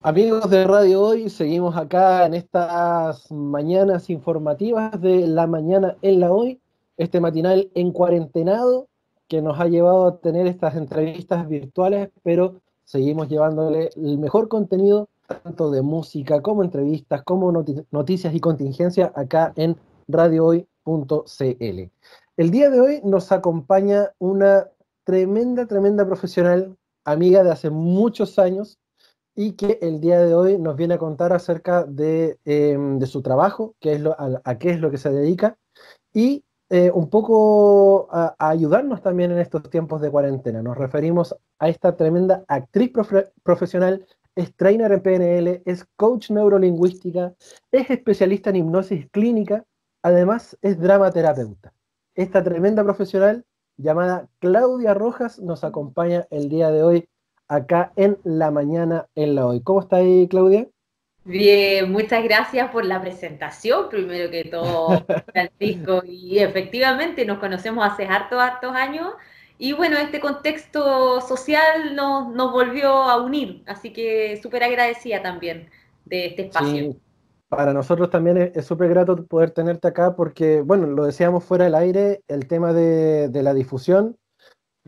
Amigos de Radio Hoy, seguimos acá en estas mañanas informativas de la mañana en la hoy, este matinal en cuarentenado que nos ha llevado a tener estas entrevistas virtuales, pero seguimos llevándole el mejor contenido, tanto de música como entrevistas, como noticias y contingencia acá en radiohoy.cl. El día de hoy nos acompaña una tremenda, tremenda profesional, amiga de hace muchos años, y que el día de hoy nos viene a contar acerca de, em, su trabajo, qué es lo, a, qué es lo que se dedica y eh, un poco a, ayudarnos también en estos tiempos de cuarentena. Nos referimos a esta tremenda actriz profesional, es trainer en PNL, es coach neurolingüística, es especialista en hipnosis clínica, además es dramaterapeuta. Esta tremenda profesional llamada Claudia Rojas nos acompaña el día de hoy acá en la mañana en la hoy. ¿Cómo está ahí, Claudia? Bien, muchas gracias por la presentación, primero que todo, Francisco. Y efectivamente nos conocemos hace hartos, hartos años. Y bueno, este contexto social nos, nos volvió a unir, así que súper agradecida también de este espacio. Sí, para nosotros también es súper grato poder tenerte acá porque, bueno, lo decíamos fuera del aire, el tema de, de la difusión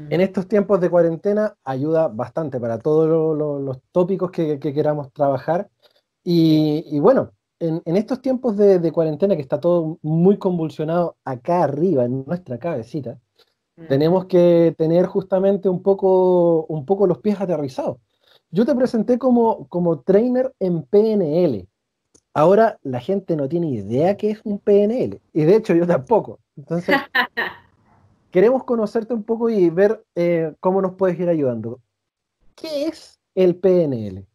en estos tiempos de cuarentena ayuda bastante para todos los tópicos que, queramos trabajar. Y, bueno, en, estos tiempos de, cuarentena que está todo muy convulsionado acá arriba, en nuestra cabecita, tenemos que tener justamente un poco, un poco los pies aterrizados. Yo te presenté como, como trainer en PNL. Ahora la gente no tiene idea qué es un PNL. Y de hecho yo tampoco. Entonces, queremos conocerte un poco y ver eh, cómo nos puedes ir ayudando. ¿Qué es el PNL?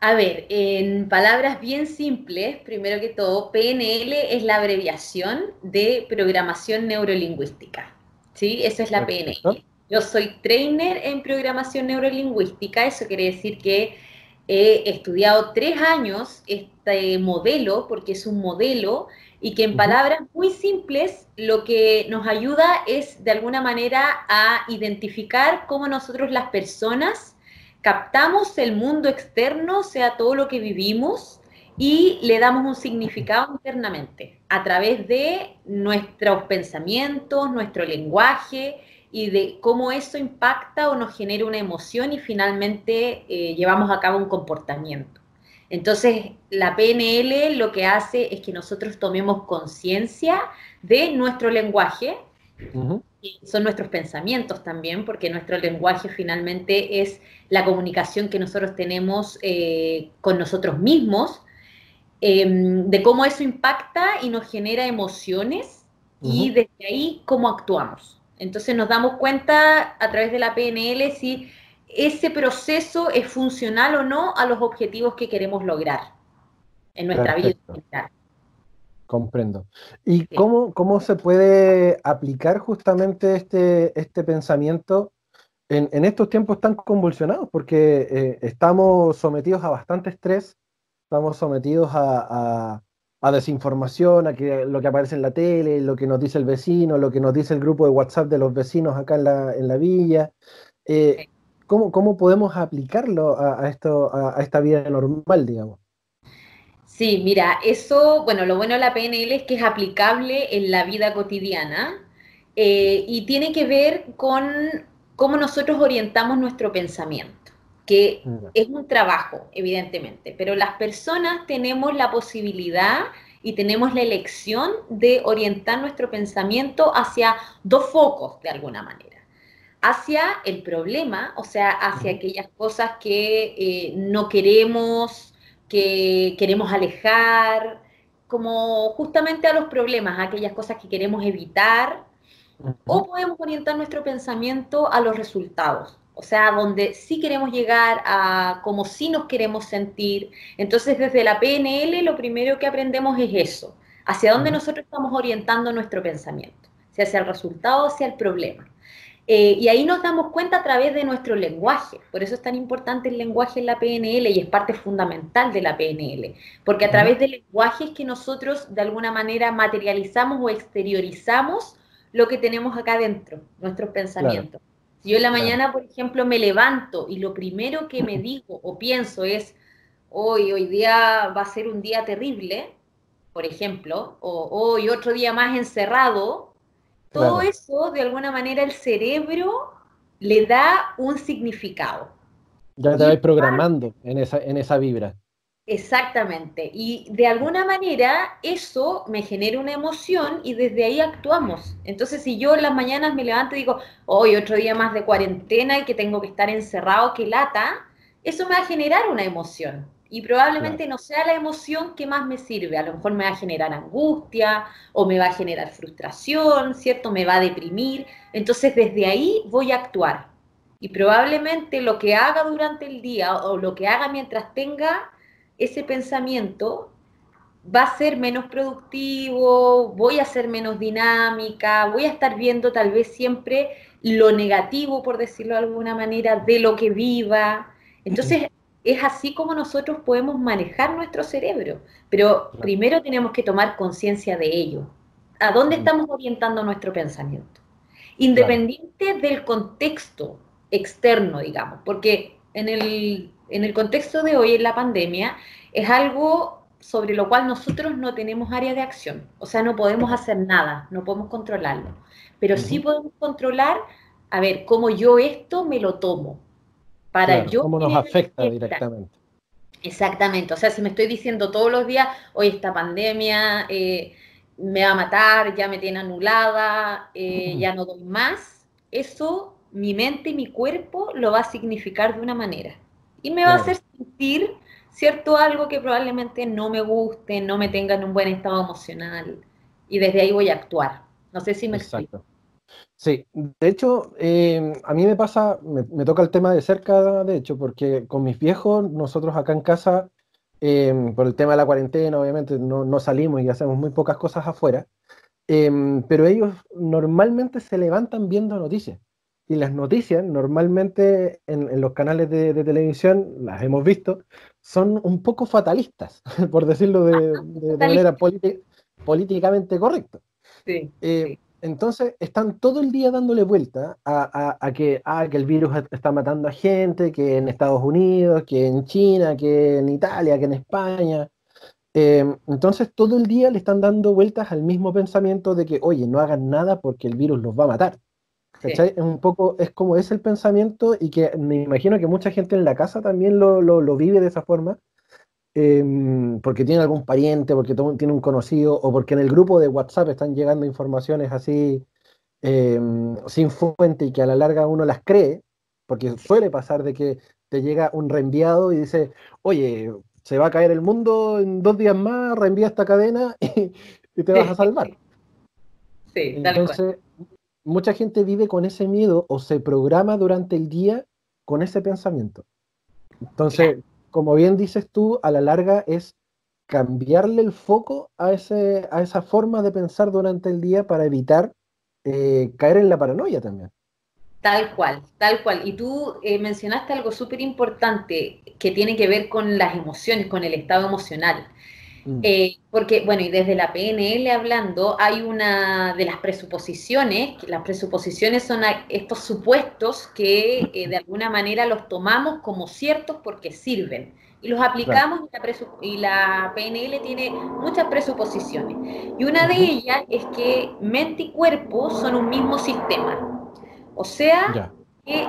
A ver, en palabras bien simples, primero que todo, PNL es la abreviación de programación neurolingüística. ¿Sí? Eso es la PNL. Yo soy trainer en programación neurolingüística, eso quiere decir que he estudiado tres años este modelo, porque es un modelo y que en palabras muy simples lo que nos ayuda es de alguna manera a identificar cómo nosotros las personas captamos el mundo externo, o sea, todo lo que vivimos, y le damos un significado internamente a través de nuestros pensamientos, nuestro lenguaje y de cómo eso impacta o nos genera una emoción y finalmente eh, llevamos a cabo un comportamiento. Entonces, la PNL lo que hace es que nosotros tomemos conciencia de nuestro lenguaje, y son nuestros pensamientos también, porque nuestro lenguaje finalmente es la comunicación que nosotros tenemos eh, con nosotros mismos, em, de cómo eso impacta y nos genera emociones y desde ahí cómo actuamos. Entonces nos damos cuenta a través de la PNL si ese proceso es funcional o no a los objetivos que queremos lograr en nuestra vida. Comprendo. ¿Y cómo, cómo se puede aplicar justamente este, este pensamiento en, estos tiempos tan convulsionados? Porque eh, estamos sometidos a bastante estrés, estamos sometidos a, desinformación, a que lo que aparece en la tele, lo que nos dice el vecino, lo que nos dice el grupo de WhatsApp de los vecinos acá en la, en la villa. Eh, ¿Cómo, podemos aplicarlo a, esto, a, esta vida normal, digamos? Sí, mira, eso, bueno, lo bueno de la PNL es que es aplicable en la vida cotidiana eh, y tiene que ver con cómo nosotros orientamos nuestro pensamiento, que es un trabajo, evidentemente, pero las personas tenemos la posibilidad y tenemos la elección de orientar nuestro pensamiento hacia dos focos, de alguna manera hacia el problema, o sea, hacia aquellas cosas que eh, no queremos, que queremos alejar, como justamente a los problemas, a aquellas cosas que queremos evitar, o podemos orientar nuestro pensamiento a los resultados, o sea, donde sí queremos llegar a como sí nos queremos sentir. Entonces, desde la PNL lo primero que aprendemos es eso, hacia dónde nosotros estamos orientando nuestro pensamiento, si hacia el resultado o hacia el problema. Eh, y ahí nos damos cuenta a través de nuestro lenguaje. Por eso es tan importante el lenguaje en la PNL y es parte fundamental de la PNL. Porque a través del lenguaje es que nosotros de alguna manera materializamos o exteriorizamos lo que tenemos acá dentro, nuestros pensamientos. Si yo en la mañana, por ejemplo, me levanto y lo primero que me digo o pienso es, hoy, hoy día va a ser un día terrible, por ejemplo, o hoy otro día más encerrado, todo eso de alguna manera el cerebro le da un significado. Ya te vais programando en esa, en esa vibra. Exactamente. Y de alguna manera eso me genera una emoción y desde ahí actuamos. Entonces, si yo en las mañanas me levanto y digo, hoy otro día más de cuarentena y que tengo que estar encerrado, que lata, eso me va a generar una emoción. Y probablemente no sea la emoción que más me sirve. A lo mejor me va a generar angustia o me va a generar frustración, ¿cierto? Me va a deprimir. Entonces, desde ahí voy a actuar. Y probablemente lo que haga durante el día o lo que haga mientras tenga ese pensamiento va a ser menos productivo, voy a ser menos dinámica, voy a estar viendo tal vez siempre lo negativo, por decirlo de alguna manera, de lo que viva. Entonces, es así como nosotros podemos manejar nuestro cerebro, pero primero tenemos que tomar conciencia de ello. ¿A dónde estamos orientando nuestro pensamiento? Independiente del contexto externo, digamos, porque en el en el contexto de hoy, en la pandemia, es algo sobre lo cual nosotros no tenemos área de acción. O sea, no podemos hacer nada, no podemos controlarlo. Pero sí podemos controlar, a ver, cómo yo esto me lo tomo. Para yo cómo nos afecta directamente. Exactamente. O sea, si me estoy diciendo todos los días, hoy esta pandemia eh, me va a matar, ya me tiene anulada, eh, ya no doy más, eso mi mente y mi cuerpo lo va a significar de una manera y me va a hacer sentir, ¿cierto? Algo que probablemente no me guste, no me tenga en un buen estado emocional y desde ahí voy a actuar. No sé si me Exacto. Sí, de hecho, em, a mí me pasa, me, toca el tema de cerca, de hecho, porque con mis viejos, nosotros acá en casa, em, por el tema de la cuarentena, obviamente no, no, salimos y hacemos muy pocas cosas afuera, em, pero ellos normalmente se levantan viendo noticias. Y las noticias normalmente en, los canales de, televisión, las hemos visto, son un poco fatalistas, por decirlo de, manera políticamente correcta. Eh, entonces están todo el día dándole vuelta a, que, que el virus está matando a gente, que en Estados Unidos, que en China, que en Italia, que en España. Eh, entonces todo el día le están dando vueltas al mismo pensamiento de que, oye, no hagan nada porque el virus los va a matar. Es un poco, es como es el pensamiento y que me imagino que mucha gente en la casa también lo, vive de esa forma, em, porque tiene algún pariente, porque tiene un conocido, o porque en el grupo de WhatsApp están llegando informaciones así em, sin fuente y que a la larga uno las cree, porque suele pasar de que te llega un reenviado y dice, oye, se va a caer el mundo en dos días más, reenvía esta cadena y, te vas a salvar. Sí, Entonces, mucha gente vive con ese miedo o se programa durante el día con ese pensamiento. Entonces, como bien dices tú, a la larga es cambiarle el foco a, ese, a esa forma de pensar durante el día para evitar eh, caer en la paranoia también. Tal cual, tal cual. Y tú eh, mencionaste algo súper importante que tiene que ver con las emociones, con el estado emocional. Mm. Eh, porque, bueno, y desde la PNL hablando, hay una de las presuposiciones, las presuposiciones son estos supuestos que eh, de alguna manera los tomamos como ciertos porque sirven y los aplicamos y, la PNL tiene muchas presuposiciones. Y una de ellas es que mente y cuerpo son un mismo sistema. O sea, que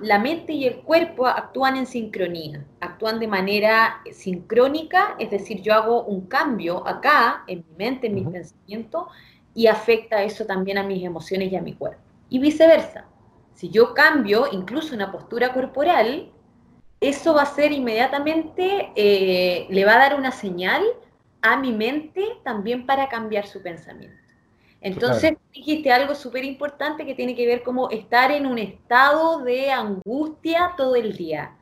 la mente y el cuerpo actúan en sincronía, actúan de manera sincrónica, es decir, yo hago un cambio acá en mi mente, en mis pensamientos, y afecta eso también a mis emociones y a mi cuerpo. Y viceversa, si yo cambio incluso una postura corporal, eso va a ser inmediatamente, eh, le va a dar una señal a mi mente también para cambiar su pensamiento. Entonces dijiste algo súper importante que tiene que ver como estar en un estado de angustia todo el día.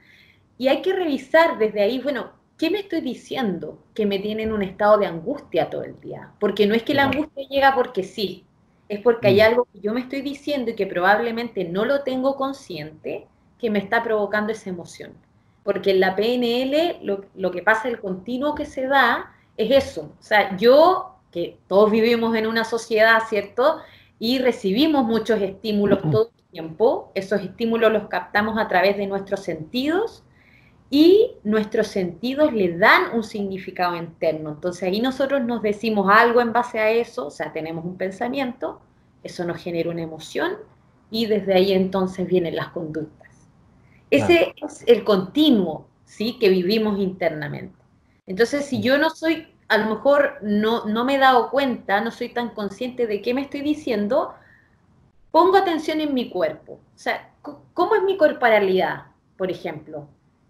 Y hay que revisar desde ahí, bueno, ¿qué me estoy diciendo que me tiene en un estado de angustia todo el día? Porque no es que la angustia llega porque sí, es porque hay mm. algo que yo me estoy diciendo y que probablemente no lo tengo consciente que me está provocando esa emoción. Porque en la PNL lo, lo que pasa, el continuo que se da, es eso. O sea, yo que todos vivimos en una sociedad, ¿cierto? Y recibimos muchos estímulos todo el tiempo. Esos estímulos los captamos a través de nuestros sentidos y nuestros sentidos le dan un significado interno. Entonces ahí nosotros nos decimos algo en base a eso, o sea, tenemos un pensamiento, eso nos genera una emoción y desde ahí entonces vienen las conductas. Ese es el continuo, ¿sí? Que vivimos internamente. Entonces, si yo no soy, a lo mejor no, no me he dado cuenta, no soy tan consciente de qué me estoy diciendo, pongo atención en mi cuerpo. O sea, ¿cómo es mi corporalidad, por ejemplo?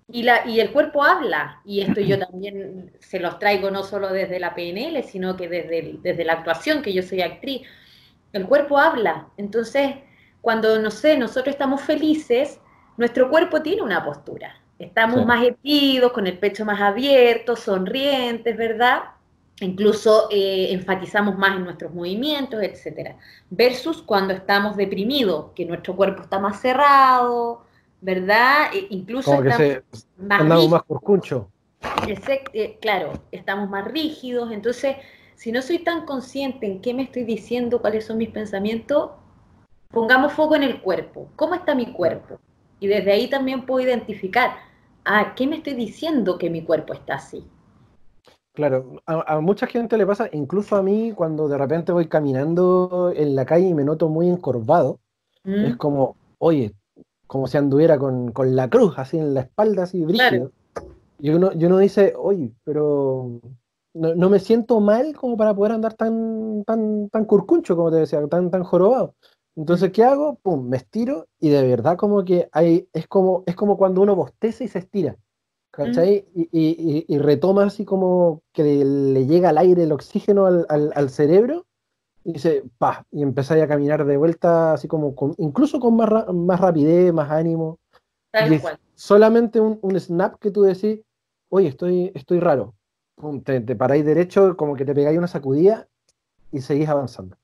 Y, la, y el cuerpo habla, y esto yo también se los traigo no solo desde la PNL, sino que desde, desde la actuación, que yo soy actriz. El cuerpo habla. Entonces, cuando, no sé, nosotros estamos felices, nuestro cuerpo tiene una postura. Estamos más erguidos, con el pecho más abierto, sonrientes, ¿verdad? Incluso eh, enfatizamos más en nuestros movimientos, etc. Versus cuando estamos deprimidos, que nuestro cuerpo está más cerrado, ¿verdad? E incluso Como que más, andamos más curcuncho. Eh, claro, estamos más rígidos. Entonces, si no soy tan consciente en qué me estoy diciendo, cuáles son mis pensamientos, pongamos foco en el cuerpo. ¿Cómo está mi cuerpo? Y desde ahí también puedo identificar, ah, ¿qué me estoy diciendo que mi cuerpo está así? Claro, a, mucha gente le pasa, incluso a mí, cuando de repente voy caminando en la calle y me noto muy encorvado, es mm. como, oye, como si anduviera con, la cruz así en la espalda, así brígido. Y uno, y uno dice, oye, pero no, me siento mal como para poder andar tan, tan, tan curcuncho, como te decía, tan, tan jorobado. Entonces, ¿qué hago? Pum, me estiro y de verdad como que hay, es como, es como cuando uno bosteza y se estira, ¿cachai? Y, retoma así como que le llega al aire, el oxígeno al, cerebro y dice, pa, y empezáis a caminar de vuelta así como, incluso con más, más rapidez, más ánimo. solamente un, snap que tú decís, oye, estoy, estoy raro. Pum, te, te paráis derecho, como que te pegáis una sacudida y seguís avanzando.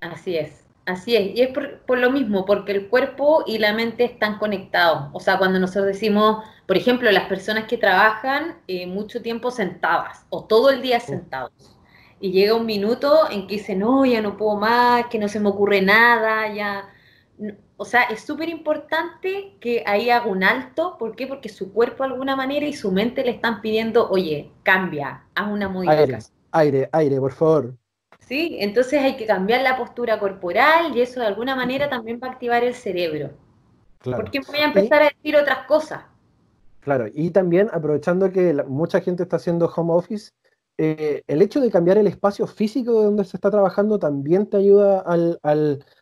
Así es. Así es, y es por, lo mismo, porque el cuerpo y la mente están conectados. O sea, cuando nosotros decimos, por ejemplo, las personas que trabajan eh, mucho tiempo sentadas o todo el día sentados, y llega un minuto en que dicen, no, ya no puedo más, que no se me ocurre nada, ya... O sea, es súper importante que ahí haga un alto. ¿Por qué? Porque su cuerpo de alguna manera y su mente le están pidiendo, oye, cambia, haz una modificación. Aire, aire, aire, por favor. ¿Sí? Entonces hay que cambiar la postura corporal y eso de alguna manera también va a activar el cerebro. Porque voy a empezar a decir otras cosas. Claro, y también aprovechando que mucha gente está haciendo home office, eh, el hecho de cambiar el espacio físico de donde se está trabajando también te ayuda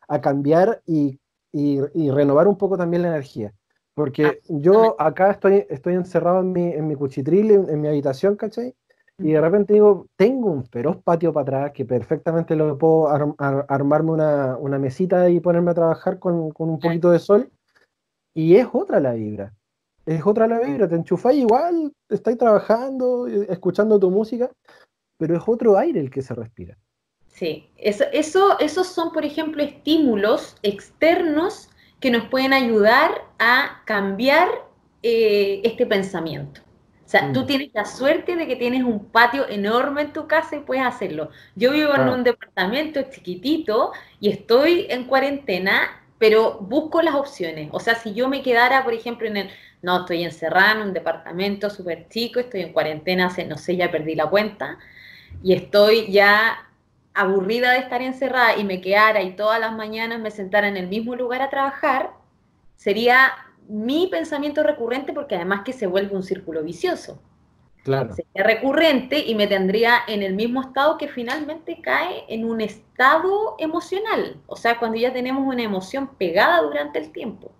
a cambiar y, renovar un poco también la energía. Porque ah, yo acá estoy, estoy encerrado en mi, en mi cuchitril, en, en mi habitación, ¿cachai? Y de repente digo, tengo un feroz patio para atrás que perfectamente lo puedo armarme una, una, mesita y ponerme a trabajar con, con, un poquito de sol. Y es otra la vibra. Es otra la vibra. Te enchufáis igual, estáis trabajando, eh, escuchando tu música, pero es otro aire el que se respira. Sí, eso, eso, esos son, por ejemplo, estímulos externos que nos pueden ayudar a cambiar eh, este pensamiento. O sea, tú mm. tienes la suerte de que tienes un patio enorme en tu casa y puedes hacerlo. Yo vivo en un departamento chiquitito y estoy en cuarentena, pero busco las opciones. O sea, si yo me quedara, por ejemplo, en el, no, estoy encerrada en un departamento súper chico, estoy en cuarentena hace, no sé, ya perdí la cuenta, y estoy ya aburrida de estar encerrada y me quedara y todas las mañanas me sentara en el mismo lugar a trabajar, sería mi pensamiento recurrente porque además que se vuelve un círculo vicioso. Claro. Sería recurrente y me tendría en el mismo estado que finalmente cae en un estado emocional. O sea, cuando ya tenemos una emoción pegada durante el tiempo.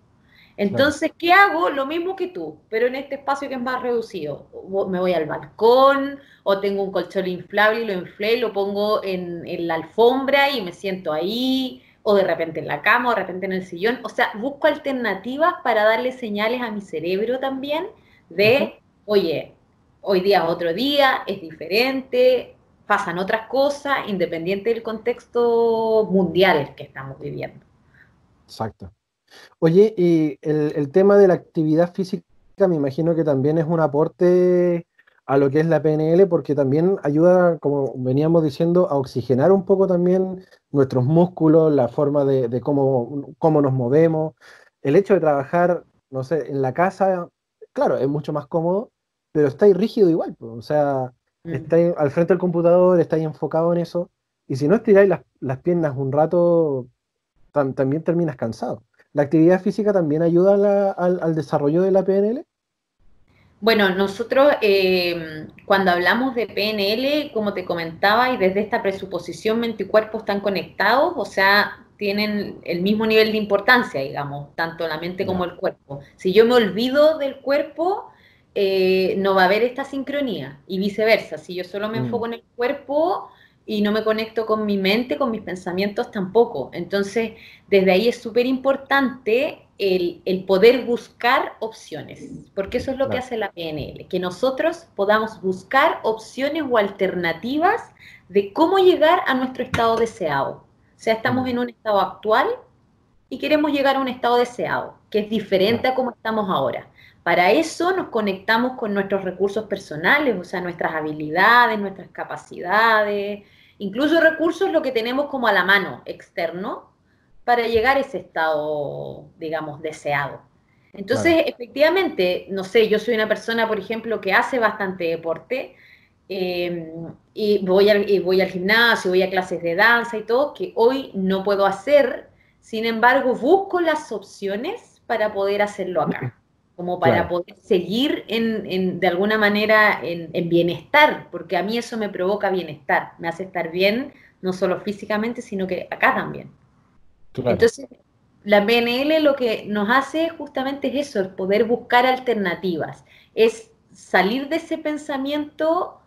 Entonces, ¿qué hago? Lo mismo que tú, pero en este espacio que es más reducido. Me voy al balcón o tengo un colchón inflable y lo inflé y lo pongo en, en la alfombra y me siento ahí o de repente en la cama, o de repente en el sillón. O sea, busco alternativas para darle señales a mi cerebro también de, oye, hoy día es otro día, es diferente, pasan otras cosas, independiente del contexto mundial que estamos viviendo. Exacto. Oye, y el, el tema de la actividad física me imagino que también es un aporte a lo que es la PNL, porque también ayuda, como veníamos diciendo, a oxigenar un poco también nuestros músculos, la forma de, cómo, cómo nos movemos. El hecho de trabajar, no sé, en la casa claro, es mucho más cómodo, pero estáis rígido igual, o sea, mm. estáis al frente del computador, estáis enfocado en eso, y si no estiráis las, piernas un rato, también terminas cansado. ¿La actividad física también ayuda al, desarrollo de la PNL? Bueno, nosotros eh, cuando hablamos de PNL, como te comentaba, y desde esta presuposición mente y cuerpo están conectados, o sea, tienen el mismo nivel de importancia, digamos, tanto la mente como el cuerpo. Si yo me olvido del cuerpo, eh, no va a haber esta sincronía y viceversa. Si yo solo me mm. enfoco en el cuerpo y no me conecto con mi mente, con mis pensamientos tampoco. Entonces, desde ahí es súper importante el, poder buscar opciones, porque eso es lo que hace la PNL, que nosotros podamos buscar opciones o alternativas de cómo llegar a nuestro estado deseado. O sea, estamos en un estado actual y queremos llegar a un estado deseado, que es diferente a como estamos ahora. Para eso nos conectamos con nuestros recursos personales, o sea, nuestras habilidades, nuestras capacidades, incluso recursos lo que tenemos como a la mano externo para llegar a ese estado, digamos, deseado. Entonces, efectivamente, no sé, yo soy una persona, por ejemplo, que hace bastante deporte, Em, y, voy al, y voy al gimnasio, voy a clases de danza y todo, que hoy no puedo hacer, sin embargo, busco las opciones para poder hacerlo acá, como para poder seguir en, de alguna manera en, bienestar, porque a mí eso me provoca bienestar, me hace estar bien, no solo físicamente, sino que acá también. Entonces, la PNL lo que nos hace justamente es eso, es poder buscar alternativas, es salir de ese pensamiento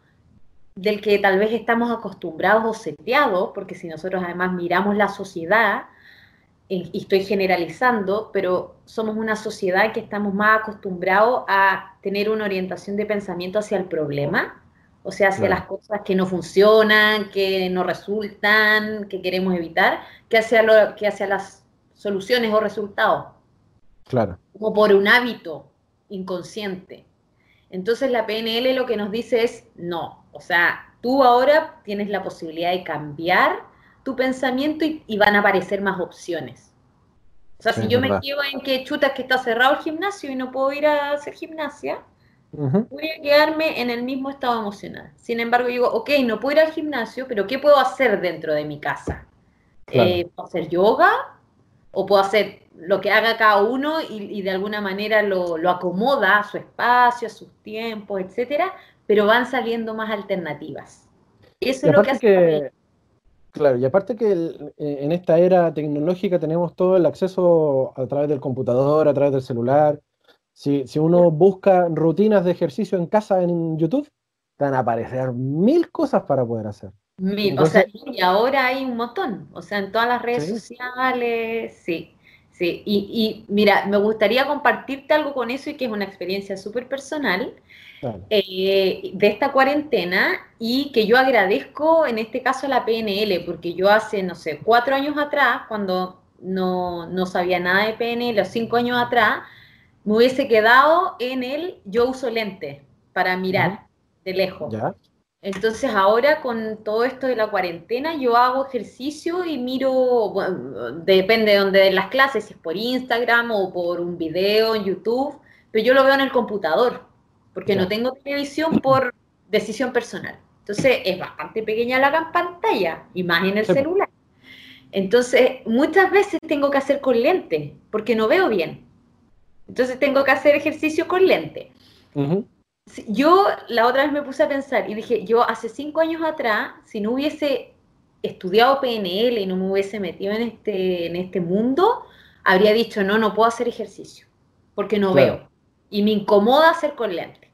del que tal vez estamos acostumbrados o seteados, porque si nosotros además miramos la sociedad, y estoy generalizando, pero somos una sociedad que estamos más acostumbrados a tener una orientación de pensamiento hacia el problema, o sea, hacia las cosas que no funcionan, que no resultan, que queremos evitar, que hacia, lo, que hacia las soluciones o resultados. Claro. Como por un hábito inconsciente. Entonces la PNL lo que nos dice es, no, o sea, tú ahora tienes la posibilidad de cambiar tu pensamiento y, van a aparecer más opciones. O sea, si yo me quedo en que chutas que está cerrado el gimnasio y no puedo ir a hacer gimnasia, voy a quedarme en el mismo estado emocional. Sin embargo, digo, ok, no puedo ir al gimnasio, pero ¿qué puedo hacer dentro de mi casa? Eh, ¿Puedo hacer yoga? ¿O puedo hacer lo que haga cada uno y, de alguna manera lo, lo, acomoda a su espacio, a sus tiempos, etcétera? pero van saliendo más alternativas. Eso es lo que hace. claro, y aparte que eh, en esta era tecnológica tenemos todo el acceso a través del computador, a través del celular. Si, uno busca rutinas de ejercicio en casa en YouTube, van a aparecer mil cosas para poder hacer. Mil, o sea, y ahora hay un montón, o sea, en todas las redes sociales, sí. Sí, y, y, mira, me gustaría compartirte algo con eso y que es una experiencia súper personal. Eh, de esta cuarentena y que yo agradezco en este caso a la PNL, porque yo hace, no sé, cuatro años atrás, cuando no, sabía nada de PNL, o cinco años atrás, me hubiese quedado en el yo uso lente para mirar de lejos. Entonces ahora con todo esto de la cuarentena yo hago ejercicio y miro, depende de donde las clases, si es por Instagram o por un video en YouTube, pero yo lo veo en el computador porque no tengo televisión por decisión personal. Entonces es bastante pequeña la pantalla, y más en el celular. Entonces muchas veces tengo que hacer con lente, porque no veo bien. Entonces tengo que hacer ejercicio con lente. Yo la otra vez me puse a pensar y dije, yo hace cinco años atrás, si no hubiese estudiado PNL y no me hubiese metido en este, en este mundo, habría dicho, no, no puedo hacer ejercicio, porque no veo. Y me incomoda hacer con lente.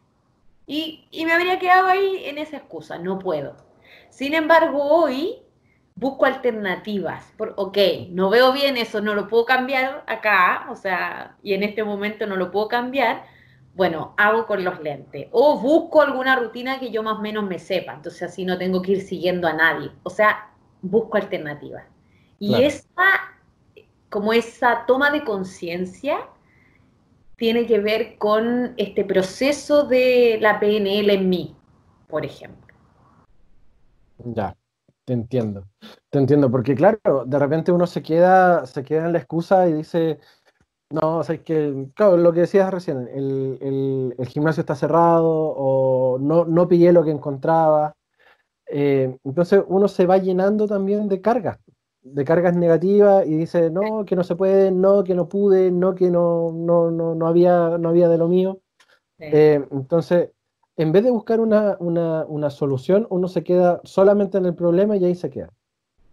Y, me habría quedado ahí en esa excusa, no puedo. Sin embargo, hoy busco alternativas. Por, ok, no veo bien eso, no lo puedo cambiar acá, o sea, y en este momento no lo puedo cambiar. Bueno, hago con los lentes. O busco alguna rutina que yo más o menos me sepa, entonces así no tengo que ir siguiendo a nadie. O sea, busco alternativas. Y esa, como esa toma de conciencia, tiene que ver con este proceso de la PNL en mí, por ejemplo. Ya, te entiendo. Te entiendo, porque claro, de repente uno se queda, se queda en la excusa y dice, No, o sea, es que, claro, lo que decías recién, el, gimnasio está cerrado o no, no pillé lo que encontraba. Eh, entonces uno se va llenando también de cargas, de cargas negativas y dice, no, que no se puede, no, que no pude, no, que no, no, no, no había, no había de lo mío. Eh, entonces, en vez de buscar una, una, solución, uno se queda solamente en el problema y ahí se queda.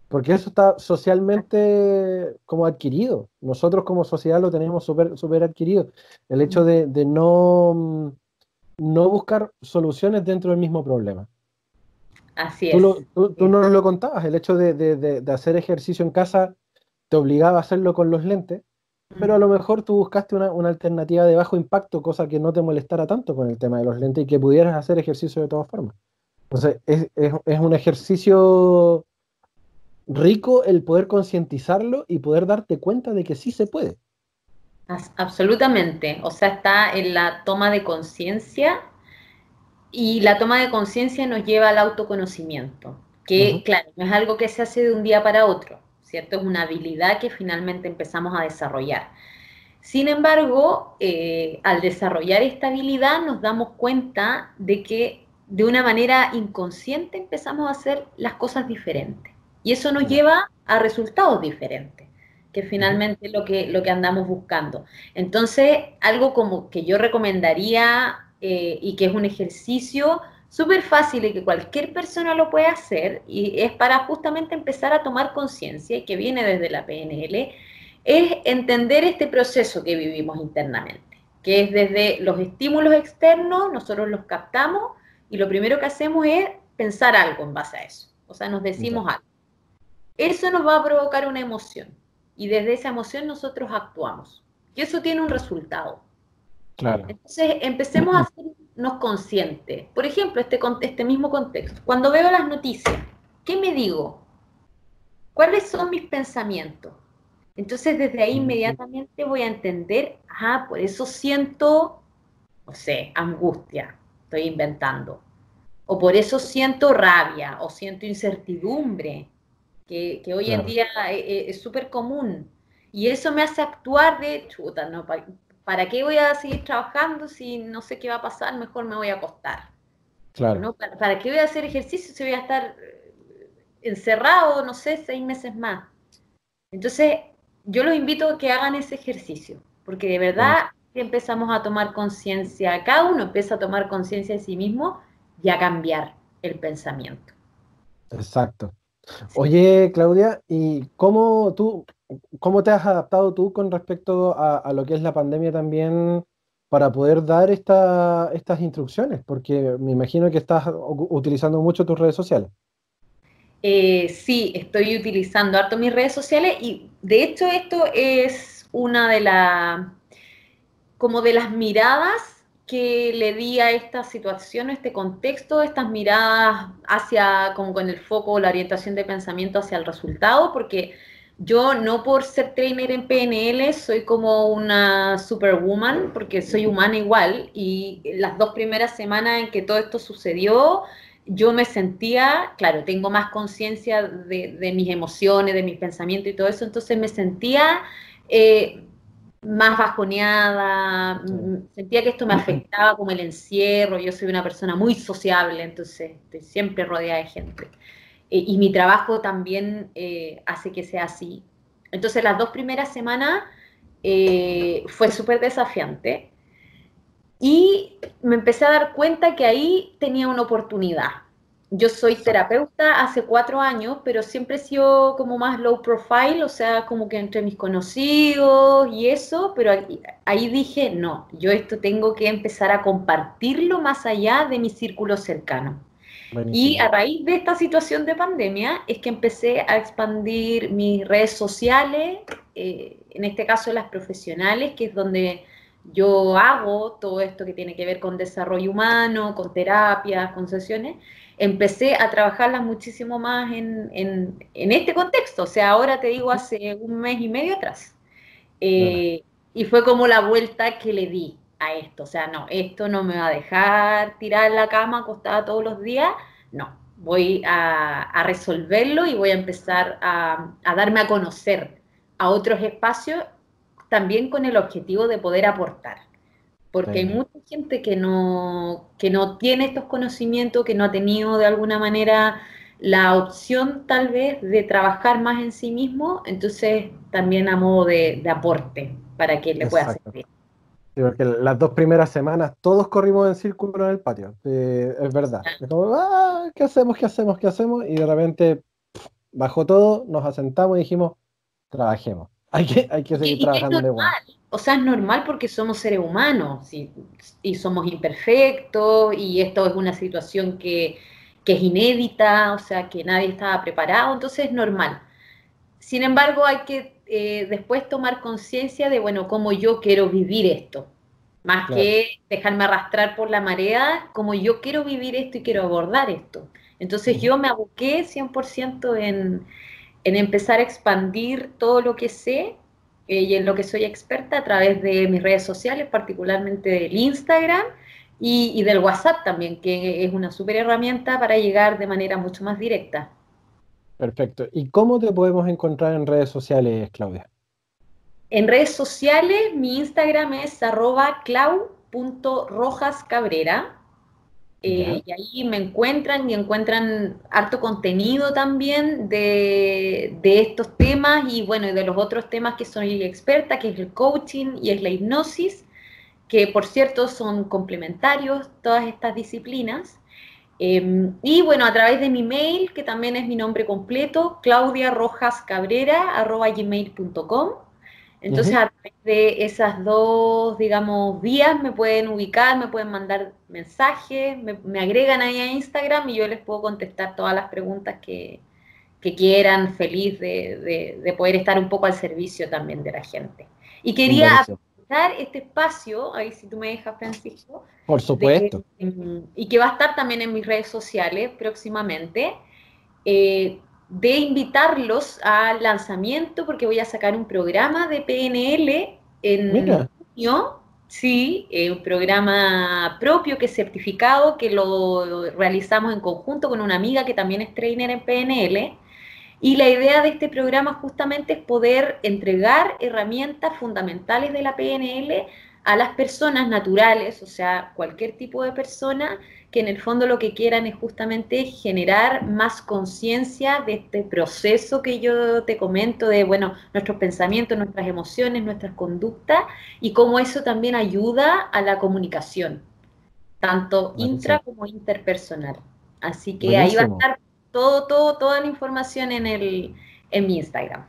Porque eso está socialmente como adquirido. Nosotros como sociedad lo tenemos súper super adquirido. El hecho de, de, no, no buscar soluciones dentro del mismo problema. Así tú es. tú, tú nos lo contabas, el hecho de, de, hacer ejercicio en casa te obligaba a hacerlo con los lentes, pero a lo mejor tú buscaste una, una, alternativa de bajo impacto, cosa que no te molestara tanto con el tema de los lentes y que pudieras hacer ejercicio de todas formas. Entonces, es, es, es un ejercicio rico el poder concientizarlo y poder darte cuenta de que sí se puede. Absolutamente, o sea, está en la toma de conciencia y la toma de conciencia nos lleva al autoconocimiento, que claro, no es algo que se hace de un día para otro, ¿cierto? Es una habilidad que finalmente empezamos a desarrollar. Sin embargo, eh, al desarrollar esta habilidad nos damos cuenta de que de una manera inconsciente empezamos a hacer las cosas diferentes. Y eso nos lleva a resultados diferentes, que finalmente es lo que, lo que andamos buscando. Entonces, algo como que yo recomendaría eh, y que es un ejercicio súper fácil y que cualquier persona lo puede hacer y es para justamente empezar a tomar conciencia y que viene desde la PNL, es entender este proceso que vivimos internamente, que es desde los estímulos externos, nosotros los captamos y lo primero que hacemos es pensar algo en base a eso, o sea, nos decimos algo. Eso nos va a provocar una emoción y desde esa emoción nosotros actuamos. Y eso tiene un resultado. Entonces, empecemos a hacernos conscientes. Por ejemplo, este, este mismo contexto. Cuando veo las noticias, ¿qué me digo? ¿Cuáles son mis pensamientos? Entonces, desde ahí inmediatamente voy a entender, ah, por eso siento, no sé, angustia, estoy inventando. O por eso siento rabia, o siento incertidumbre, que, hoy en día eh, eh, es súper común. Y eso me hace actuar de chuta, ¿no? ¿Para qué voy a seguir trabajando si no sé qué va a pasar? Mejor me voy a acostar. Claro. ¿Para, qué voy a hacer ejercicio si voy a estar eh, encerrado, no sé, seis meses más? Entonces, yo los invito a que hagan ese ejercicio, porque de verdad empezamos a tomar conciencia, cada uno empieza a tomar conciencia de sí mismo y a cambiar el pensamiento. Exacto. Oye, Claudia, ¿y cómo tú, cómo te has adaptado tú con respecto a, lo que es la pandemia también para poder dar estas instrucciones? Porque me imagino que estás utilizando mucho tus redes sociales. Eh, sí, estoy utilizando harto mis redes sociales y de hecho esto es una de las, como de las miradas que le di a esta situación, a este contexto, estas miradas hacia, como con el foco, la orientación de pensamiento hacia el resultado, porque yo no por ser trainer en PNL soy como una superwoman, porque soy humana igual, y las dos primeras semanas en que todo esto sucedió, yo me sentía, claro, tengo más conciencia de, mis emociones, de mis pensamientos y todo eso, entonces me sentía... Eh, más bajoneada, sentía que esto me afectaba como el encierro, yo soy una persona muy sociable, entonces estoy siempre rodeada de gente. Eh, y mi trabajo también eh, hace que sea así. Entonces las dos primeras semanas eh, fue súper desafiante y me empecé a dar cuenta que ahí tenía una oportunidad yo soy terapeuta hace cuatro años, pero siempre he sido como más low profile, o sea, como que entre mis conocidos y eso, pero ahí, dije, no, yo esto tengo que empezar a compartirlo más allá de mi círculo cercano. Y a raíz de esta situación de pandemia es que empecé a expandir mis redes sociales, eh, en este caso las profesionales, que es donde yo hago todo esto que tiene que ver con desarrollo humano, con terapias, con sesiones, empecé a trabajarlas muchísimo más en, este contexto. O sea, ahora te digo, hace un mes y medio atrás. Eh, y fue como la vuelta que le di a esto. O sea, no, esto no me va a dejar tirar en la cama acostada todos los días. No, voy a, resolverlo y voy a empezar a, darme a conocer a otros espacios también con el objetivo de poder aportar. Porque hay mucha gente que no, que no tiene estos conocimientos, que no ha tenido de alguna manera la opción tal vez de trabajar más en sí mismo, entonces también a modo de, aporte para que le pueda servir. Sí, porque las dos primeras semanas todos corrimos en círculo en el patio, es verdad. Ah, ¿qué hacemos? ¿Qué hacemos? ¿Qué hacemos? Y de repente bajó todo, nos asentamos y dijimos, trabajemos. Hay que, hay que seguir trabajando igual. O sea, es normal porque somos seres humanos y, y somos imperfectos y esto es una situación que, que es inédita, o sea, que nadie estaba preparado, entonces es normal. Sin embargo, hay que eh, después tomar conciencia de, bueno, cómo yo quiero vivir esto, más que dejarme arrastrar por la marea, como yo quiero vivir esto y quiero abordar esto. Entonces yo me aboqué 100% en, en empezar a expandir todo lo que sé eh, y en lo que soy experta a través de mis redes sociales, particularmente del Instagram y, del WhatsApp también, que es una súper herramienta para llegar de manera mucho más directa. Perfecto. ¿Y cómo te podemos encontrar en redes sociales, Claudia? En redes sociales, mi Instagram es arroba clau.rojascabrera. Eh, y ahí me encuentran y encuentran harto contenido también de, de, estos temas y bueno, y de los otros temas que soy experta, que es el coaching y es la hipnosis que por cierto son complementarios todas estas disciplinas. Em, y bueno, a través de mi mail, que también es mi nombre completo, claudiarojascabrera.gmail.com. Entonces, a través de esas dos, digamos, vías me pueden ubicar, me pueden mandar mensajes, me, agregan ahí a Instagram y yo les puedo contestar todas las preguntas que, quieran, feliz de, de, poder estar un poco al servicio también de la gente. Y quería este espacio, ahí si tú me dejas, Francisco. Por supuesto. y que va a estar también en mis redes sociales próximamente, eh, de invitarlos al lanzamiento, porque voy a sacar un programa de PNL en junio. Sí, eh, un programa propio que es certificado, que lo realizamos en conjunto con una amiga que también es trainer en PNL y la idea de este programa justamente es poder entregar herramientas fundamentales de la PNL a las personas naturales, o sea, cualquier tipo de persona que en el fondo lo que quieran es justamente generar más conciencia de este proceso que yo te comento de, bueno, nuestros pensamientos, nuestras emociones, nuestras conductas y cómo eso también ayuda a la comunicación, tanto intra como interpersonal. Así que ahí va a estar todo, todo, toda la información en, el, en mi Instagram.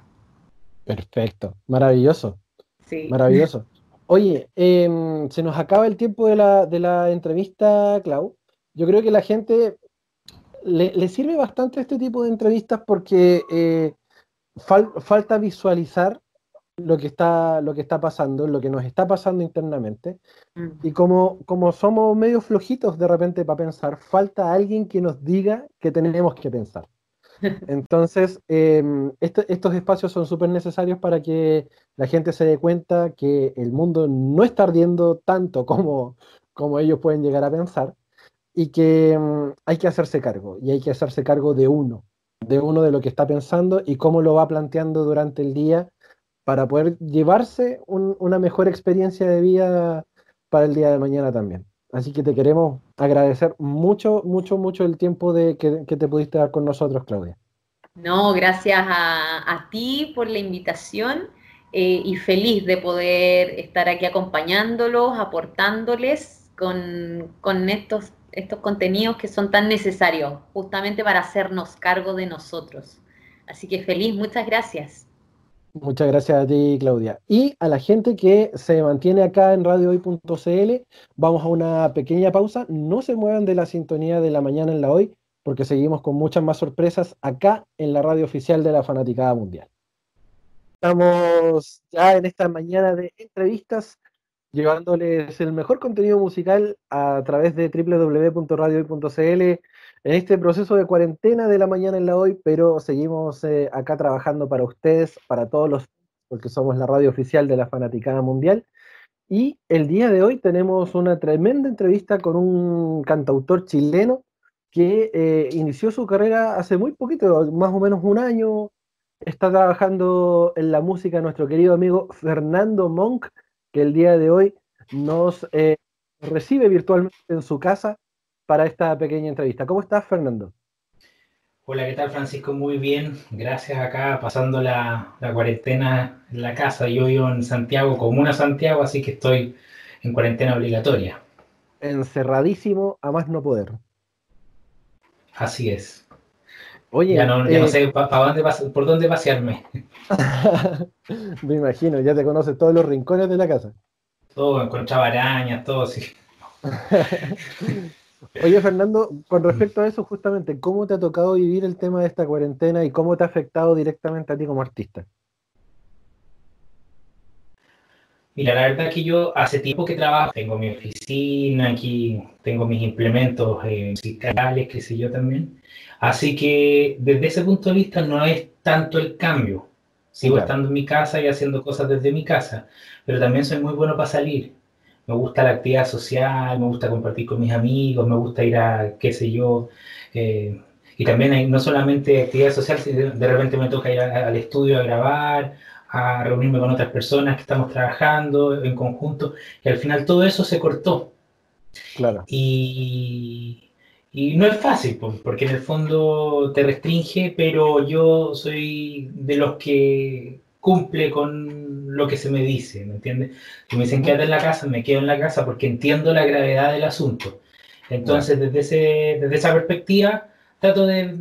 Perfecto, maravilloso. Sí. Maravilloso. Oye, em, se nos acaba el tiempo de la, de la entrevista, Clau. Yo creo que la gente le, sirve bastante este tipo de entrevistas porque eh, falta visualizar lo que está, lo que está pasando, lo que nos está pasando internamente. Mm. Y como, como somos medio flojitos de repente para pensar, falta alguien que nos diga que tenemos que pensar. Entonces, em, estos espacios son súper necesarios para que la gente se dé cuenta que el mundo no está ardiendo tanto como, como ellos pueden llegar a pensar y que em, hay que hacerse cargo y hay que hacerse cargo de uno, de uno de lo que está pensando y cómo lo va planteando durante el día para poder llevarse una mejor experiencia de vida para el día de mañana también. Así que te queremos agradecer mucho, mucho, mucho el tiempo de, que, te pudiste dar con nosotros, Claudia. No, gracias a, ti por la invitación eh, y feliz de poder estar aquí acompañándolos, aportándoles con, con estos, estos contenidos que son tan necesarios, justamente para hacernos cargo de nosotros. Así que feliz, muchas gracias. Muchas gracias a ti, Claudia. Y a la gente que se mantiene acá en radiohoy.cl, vamos a una pequeña pausa. No se muevan de la sintonía de la mañana en la hoy, porque seguimos con muchas más sorpresas acá en la radio oficial de la Fanaticada Mundial. Estamos ya en esta mañana de entrevistas, llevándoles el mejor contenido musical a través de www.radiohoy.cl en este proceso de cuarentena de la mañana en la hoy, pero seguimos eh, acá trabajando para ustedes, para todos los, porque somos la radio oficial de la Fanaticada Mundial. Y el día de hoy tenemos una tremenda entrevista con un cantautor chileno que eh, inició su carrera hace muy poquito, más o menos un año, está trabajando en la música nuestro querido amigo Fernando Monk, que el día de hoy nos eh, recibe virtualmente en su casa para esta pequeña entrevista. ¿Cómo estás, Fernando? Hola, ¿qué tal, Francisco? Muy bien, gracias acá, pasando la, cuarentena en la casa. Yo vivo en Santiago, Comuna Santiago, así que estoy en cuarentena obligatoria. Encerradísimo a más no poder. Así es. Oye, ya no, eh, sé dónde, por dónde pasearme. Me imagino, ya te conoces todos los rincones de la casa. Todo, encontraba arañas, todo, sí. Oye, Fernando, con respecto a eso, justamente, ¿cómo te ha tocado vivir el tema de esta cuarentena y cómo te ha afectado directamente a ti como artista? Mira, la verdad es que yo hace tiempo que trabajo, tengo mi oficina aquí, tengo mis implementos eh, musicales, qué sé yo también. Así que desde ese punto de vista no es tanto el cambio. Sigo estando en mi casa y haciendo cosas desde mi casa, pero también soy muy bueno para salir me gusta la actividad social, me gusta compartir con mis amigos, me gusta ir a, qué sé yo, eh, y también hay no solamente actividad social, de repente me toca ir al estudio a grabar, a reunirme con otras personas que estamos trabajando en conjunto, y al final todo eso se cortó. Claro. Y, y no es fácil, porque en el fondo te restringe, pero yo soy de los que cumple con lo que se me dice, ¿me entiendes? Si me dicen quédate en la casa, me quedo en la casa porque entiendo la gravedad del asunto. Entonces, desde, ese, desde esa perspectiva, trato de,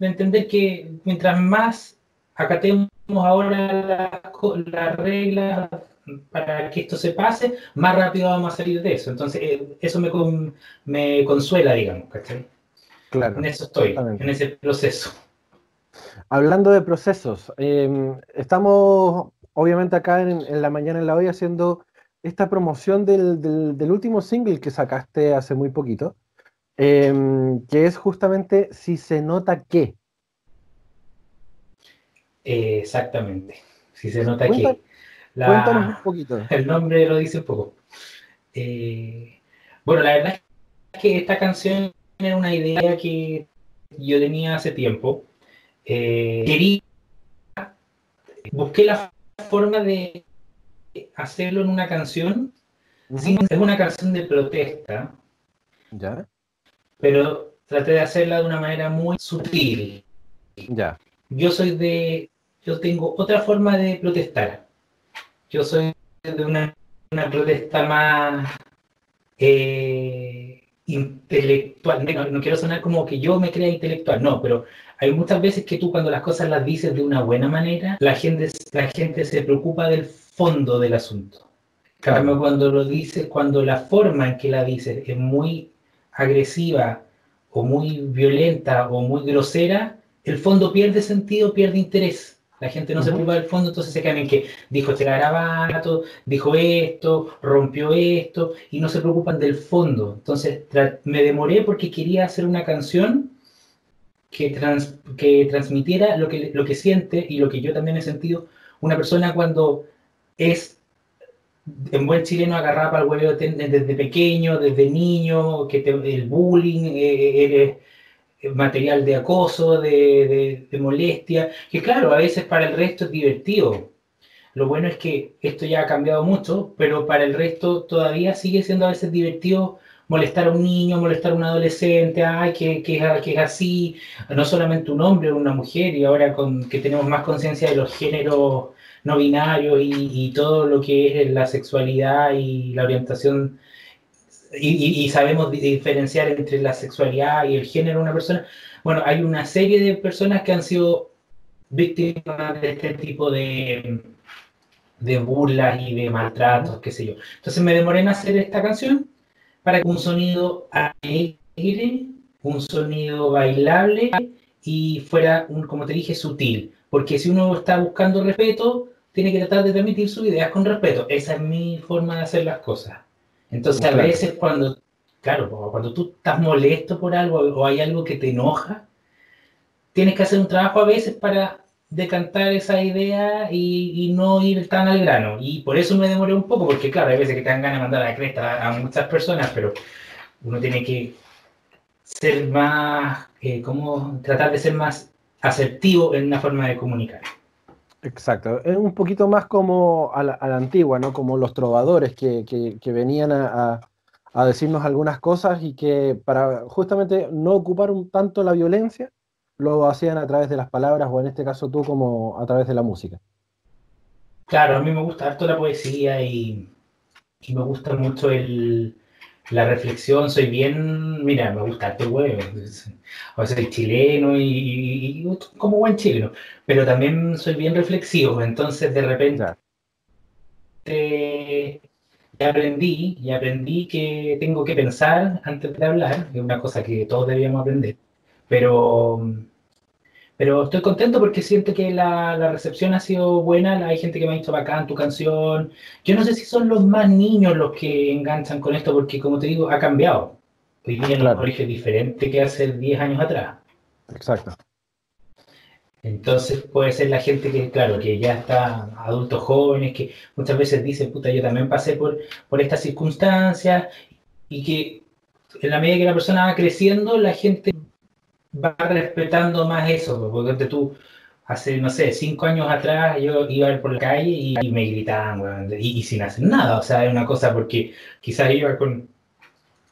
entender que mientras más acatemos ahora las reglas para que esto se pase, más rápido vamos a salir de eso. Entonces, eh, eso me, me consuela, digamos, ¿cachai? Claro. En eso estoy, en ese proceso. Hablando de procesos, em, estamos obviamente acá en, la mañana en la hoy haciendo esta promoción del, último single que sacaste hace muy poquito, em, que es justamente Si se nota que. Exactamente, si se nota que. cuéntanos un poquito. El nombre lo dice un poco. Eh, bueno, la verdad es que esta canción era una idea que yo tenía hace tiempo eh, quería, busqué la forma de hacerlo en una canción. es una canción de protesta. ¿Ya? Pero traté de hacerla de una manera muy sutil. Ya. Yo soy de. Yo tengo otra forma de protestar. Yo soy de una, protesta más eh, intelectual. no, quiero sonar como que yo me crea intelectual, no, pero hay muchas veces que tú cuando las cosas las dices de una buena manera, la gente, la gente se preocupa del fondo del asunto. Claro. cuando lo dices, cuando la forma en que la dices es muy agresiva o muy violenta o muy grosera, el fondo pierde sentido, pierde interés. La gente no se preocupa del fondo, entonces se quedan en que dijo este garabato, dijo esto, rompió esto, y no se preocupan del fondo. Entonces me demoré porque quería hacer una canción que, que transmitiera lo que, lo que siente y lo que yo también he sentido una persona cuando es en buen chileno agarrada para el huevo desde pequeño, desde niño, que el bullying, eh, eh, material de acoso, de, de, molestia, que claro, a veces para el resto es divertido. Lo bueno es que esto ya ha cambiado mucho, pero para el resto todavía sigue siendo a veces divertido molestar a un niño, molestar a un adolescente, ay, que, que, es así, no solamente un hombre una mujer, y ahora con, que tenemos más conciencia de los géneros no binarios y, todo lo que es la sexualidad y la orientación, y, sabemos diferenciar entre la sexualidad y el género de una persona, bueno, hay una serie de personas que han sido víctimas de este tipo de, de burlas y de maltratos, qué sé yo. Entonces me demoré en hacer esta canción para un sonido alegre, un sonido bailable y fuera, un, como te dije, sutil. Porque si uno está buscando respeto, tiene que tratar de transmitir sus ideas con respeto. Esa es mi forma de hacer las cosas. Entonces, a veces cuando, claro, cuando tú estás molesto por algo o hay algo que te enoja, tienes que hacer un trabajo a veces para decantar esa idea y, no ir tan al grano. Y por eso me demoré un poco, porque claro, hay veces que te dan ganas de mandar a la cresta a, muchas personas, pero uno tiene que ser más, eh, como tratar de ser más asertivo en una forma de comunicar. Exacto, es un poquito más como a la, antigua, ¿no? Como los trovadores que, venían a, decirnos algunas cosas y que para justamente no ocupar un tanto la violencia, lo hacían a través de las palabras o en este caso tú como a través de la música. Claro, a mí me gusta harto la poesía y me gusta mucho el, la reflexión, soy bien, mira, me gusta este huevo, o soy chileno y, como buen chileno, pero también soy bien reflexivo, entonces de repente aprendí, y aprendí que tengo que pensar antes de hablar, es una cosa que todos debíamos aprender, pero pero estoy contento porque siento que la, recepción ha sido buena. Hay gente que me ha dicho bacán tu canción. Yo no sé si son los más niños los que enganchan con esto, porque como te digo, ha cambiado. Hoy día claro. colegio diferente que hace 10 años atrás. Exacto. Entonces puede ser la gente que, claro, que ya está adultos jóvenes, que muchas veces dicen, puta, yo también pasé por, por estas circunstancias y que en la medida que la persona va creciendo, la gente va respetando más eso, porque tú, hace, no sé, cinco años atrás yo iba a ir por la calle y, me gritaban, y, sin hacer nada, o sea, es una cosa porque quizás iba con,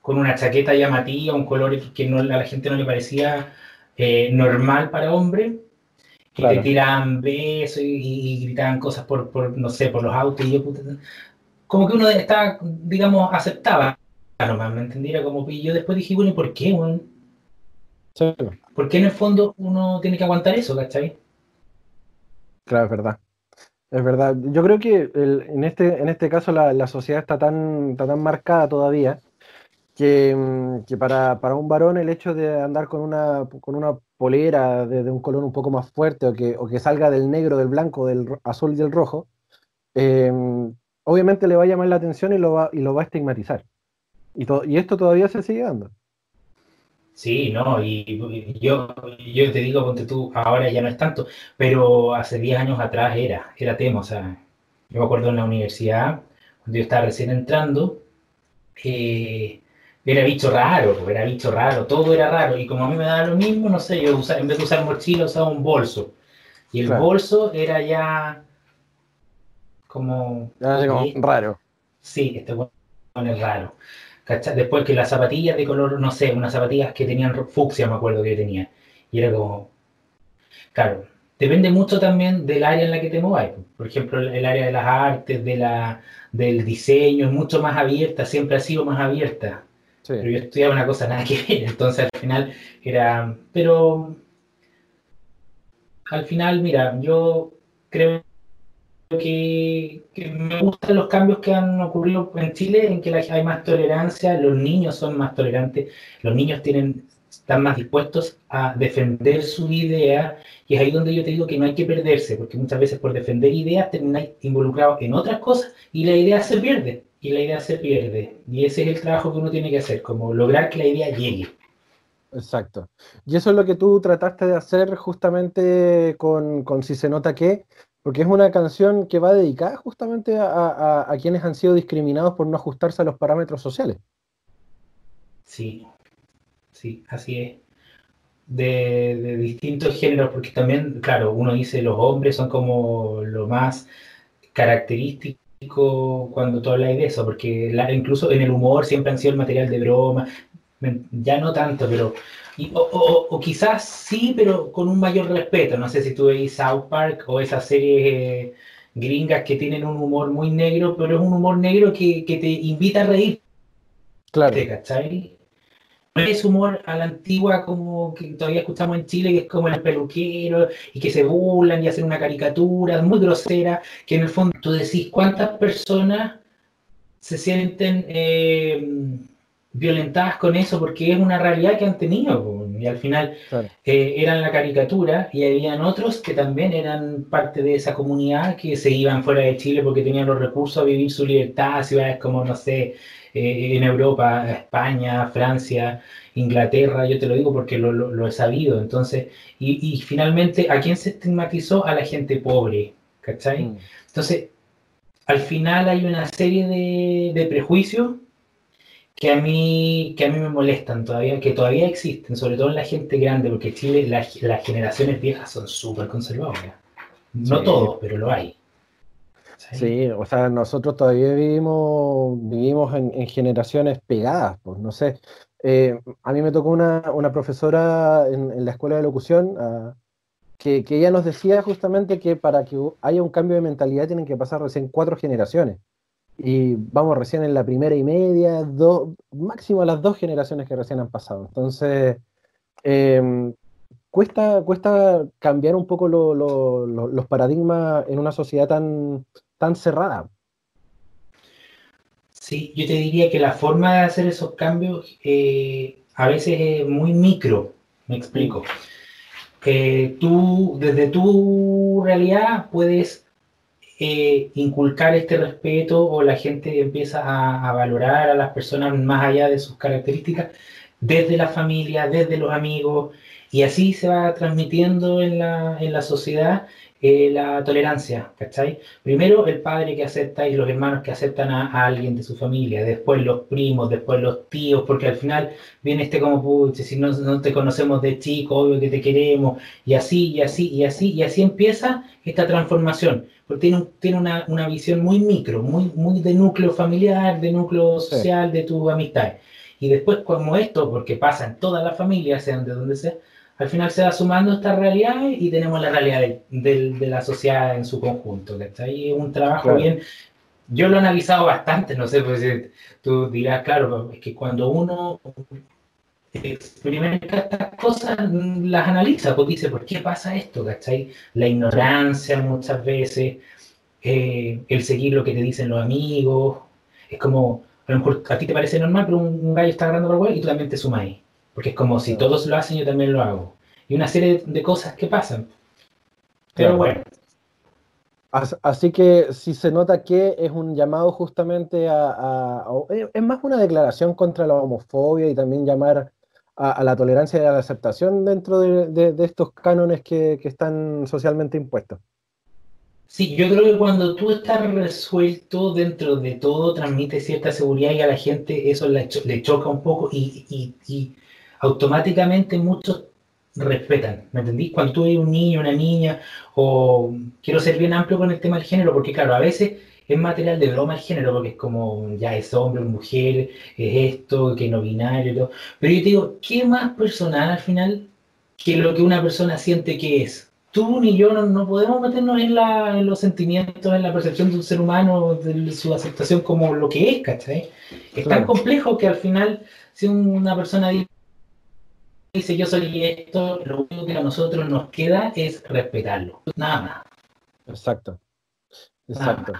con una chaqueta llamativa, un color que no, a la gente no le parecía eh, normal para hombre, y te tiraban besos y, gritaban cosas por, por, no sé, por los autos, y yo, como que uno estaba, digamos, aceptaba, nomás, ¿me entendiera? Como, y yo después dije, bueno, ¿y por qué, bueno? Porque en el fondo uno tiene que aguantar eso, ¿cachai? Claro, es verdad. Es verdad. Yo creo que en, este, en este caso la, sociedad está tan, tan marcada todavía que, mm, para, un varón el hecho de andar con una, con una polera de, un color un poco más fuerte o que, o que salga del negro, del blanco, del azul y del rojo, eh, obviamente le va a llamar la atención y lo va, y lo va a estigmatizar. Y, y esto todavía se sigue dando. Sí, no, y, yo, yo te digo, ponte tú, ahora ya no es tanto, pero hace 10 años atrás era, era tema, o sea, yo me acuerdo en la universidad, cuando yo estaba recién entrando, eh, era bicho raro, era bicho raro, todo era raro, y como a mí me daba lo mismo, no sé, yo usaba, en vez de usar mochila usaba un bolso, y el bolso era ya como... raro. Sí, este bolso es raro. Después que las zapatillas de color, no sé, unas zapatillas que tenían fucsia, me acuerdo que tenía. Y era como. Claro, depende mucho también del área en la que te muevas. Por ejemplo, el área de las artes, de la, del diseño, es mucho más abierta, siempre ha sido más abierta. Pero yo estudiaba una cosa nada que ver, entonces al final era. Pero. Al final, mira, yo creo que, me gustan los cambios que han ocurrido en Chile, en que hay más tolerancia, los niños son más tolerantes, los niños tienen, están más dispuestos a defender su idea, y es ahí donde yo te digo que no hay que perderse, porque muchas veces por defender ideas termináis involucrados en otras cosas y la idea se pierde, y la idea se pierde, y ese es el trabajo que uno tiene que hacer, como lograr que la idea llegue. Exacto. Y eso es lo que tú trataste de hacer justamente con, con Si se nota que, porque es una canción que va dedicada justamente a, quienes han sido discriminados por no ajustarse a los parámetros sociales. Sí, sí, así es. De, distintos géneros, porque también, claro, uno dice los hombres son como lo más característico cuando tú hablas de eso, porque incluso en el humor siempre han sido el material de broma, ya no tanto, pero o, quizás sí, pero con un mayor respeto. No sé si tú veis South Park o esas series eh, gringas que tienen un humor muy negro, pero es un humor negro que, te invita a reír. Claro. ¿Cachai? No es humor a la antigua como que todavía escuchamos en Chile, que es como el peluquero y que se burlan y hacen una caricatura muy grosera, que en el fondo tú decís cuántas personas se sienten... Eh, violentadas con eso porque es una realidad que han tenido y al final eh, eran la caricatura y habían otros que también eran parte de esa comunidad que se iban fuera de Chile porque tenían los recursos a vivir su libertad, ciudades como, no sé, eh, en Europa, España, Francia, Inglaterra, yo te lo digo porque lo, he sabido, entonces, y, finalmente, ¿a quién se estigmatizó? A la gente pobre, ¿cachai? Mm. Entonces, al final hay una serie de, de prejuicios que a mí que a mí me molestan todavía, que todavía existen, sobre todo en la gente grande, porque Chile las, generaciones viejas son súper conservadoras. No todos, pero lo hay. ¿Sí? o sea, nosotros todavía vivimos, vivimos en, generaciones pegadas, pues no sé. Eh, a mí me tocó una, profesora en, la escuela de locución ah, que, que, ella nos decía justamente que para que haya un cambio de mentalidad tienen que pasar recién cuatro generaciones. Y vamos recién en la primera y media, dos, máximo las dos generaciones que recién han pasado. Entonces, em, cuesta, cuesta cambiar un poco los paradigmas en una sociedad tan, tan cerrada. Sí, yo te diría que la forma de hacer esos cambios eh, a veces es muy micro, me explico. Que tú, desde tu realidad, puedes eh, inculcar este respeto o la gente empieza a, valorar a las personas más allá de sus características, desde la familia, desde los amigos, y así se va transmitiendo en la, en la sociedad eh, la tolerancia, ¿cachai? Primero el padre que acepta y los hermanos que aceptan a, alguien de su familia, después los primos, después los tíos, porque al final viene este como, puche, si no, no, te conocemos de chico, obvio que te queremos, y así, y así, y así, y así empieza esta transformación, porque tiene, tiene una, una, visión muy micro, muy, muy de núcleo familiar, de núcleo social, de tu amistad. Y después como esto, porque pasa en toda la familia, sean de donde sea, al final se va sumando esta realidad y tenemos la realidad de, la sociedad en su conjunto. está ahí un trabajo bien. Yo lo he analizado bastante, no sé, pues tú dirás, claro, es que cuando uno experimenta estas cosas, las analiza, pues dice, ¿por qué pasa esto? ¿Cachai? La ignorancia muchas veces, eh, el seguir lo que te dicen los amigos, es como, a lo mejor a ti te parece normal, pero un, gallo está agarrando por el y tú también te sumas ahí. Porque es como si todos lo hacen, yo también lo hago. Y una serie de cosas que pasan. Pero bueno. Así que si se nota que es un llamado justamente a, Es más una declaración contra la homofobia y también llamar a, la tolerancia y a la aceptación dentro de, estos cánones que, están socialmente impuestos. Sí, yo creo que cuando tú estás resuelto dentro de todo, transmite cierta seguridad y a la gente eso le, choca un poco y automáticamente muchos respetan, ¿me entendí? Cuando tú eres un niño, una niña, o quiero ser bien amplio con el tema del género, porque claro, a veces es material de broma el género, porque es como, ya es hombre, mujer, es esto, que no binario y todo. Pero yo te digo, ¿qué más personal al final que lo que una persona siente que es? Tú ni yo no, podemos meternos en, la, en los sentimientos, en la percepción de un ser humano, de su aceptación como lo que es, ¿cachai? Es tan complejo que al final, si una persona dice dice yo soy esto, lo único que a nosotros nos queda es respetarlo, nada más. Exacto, exacto.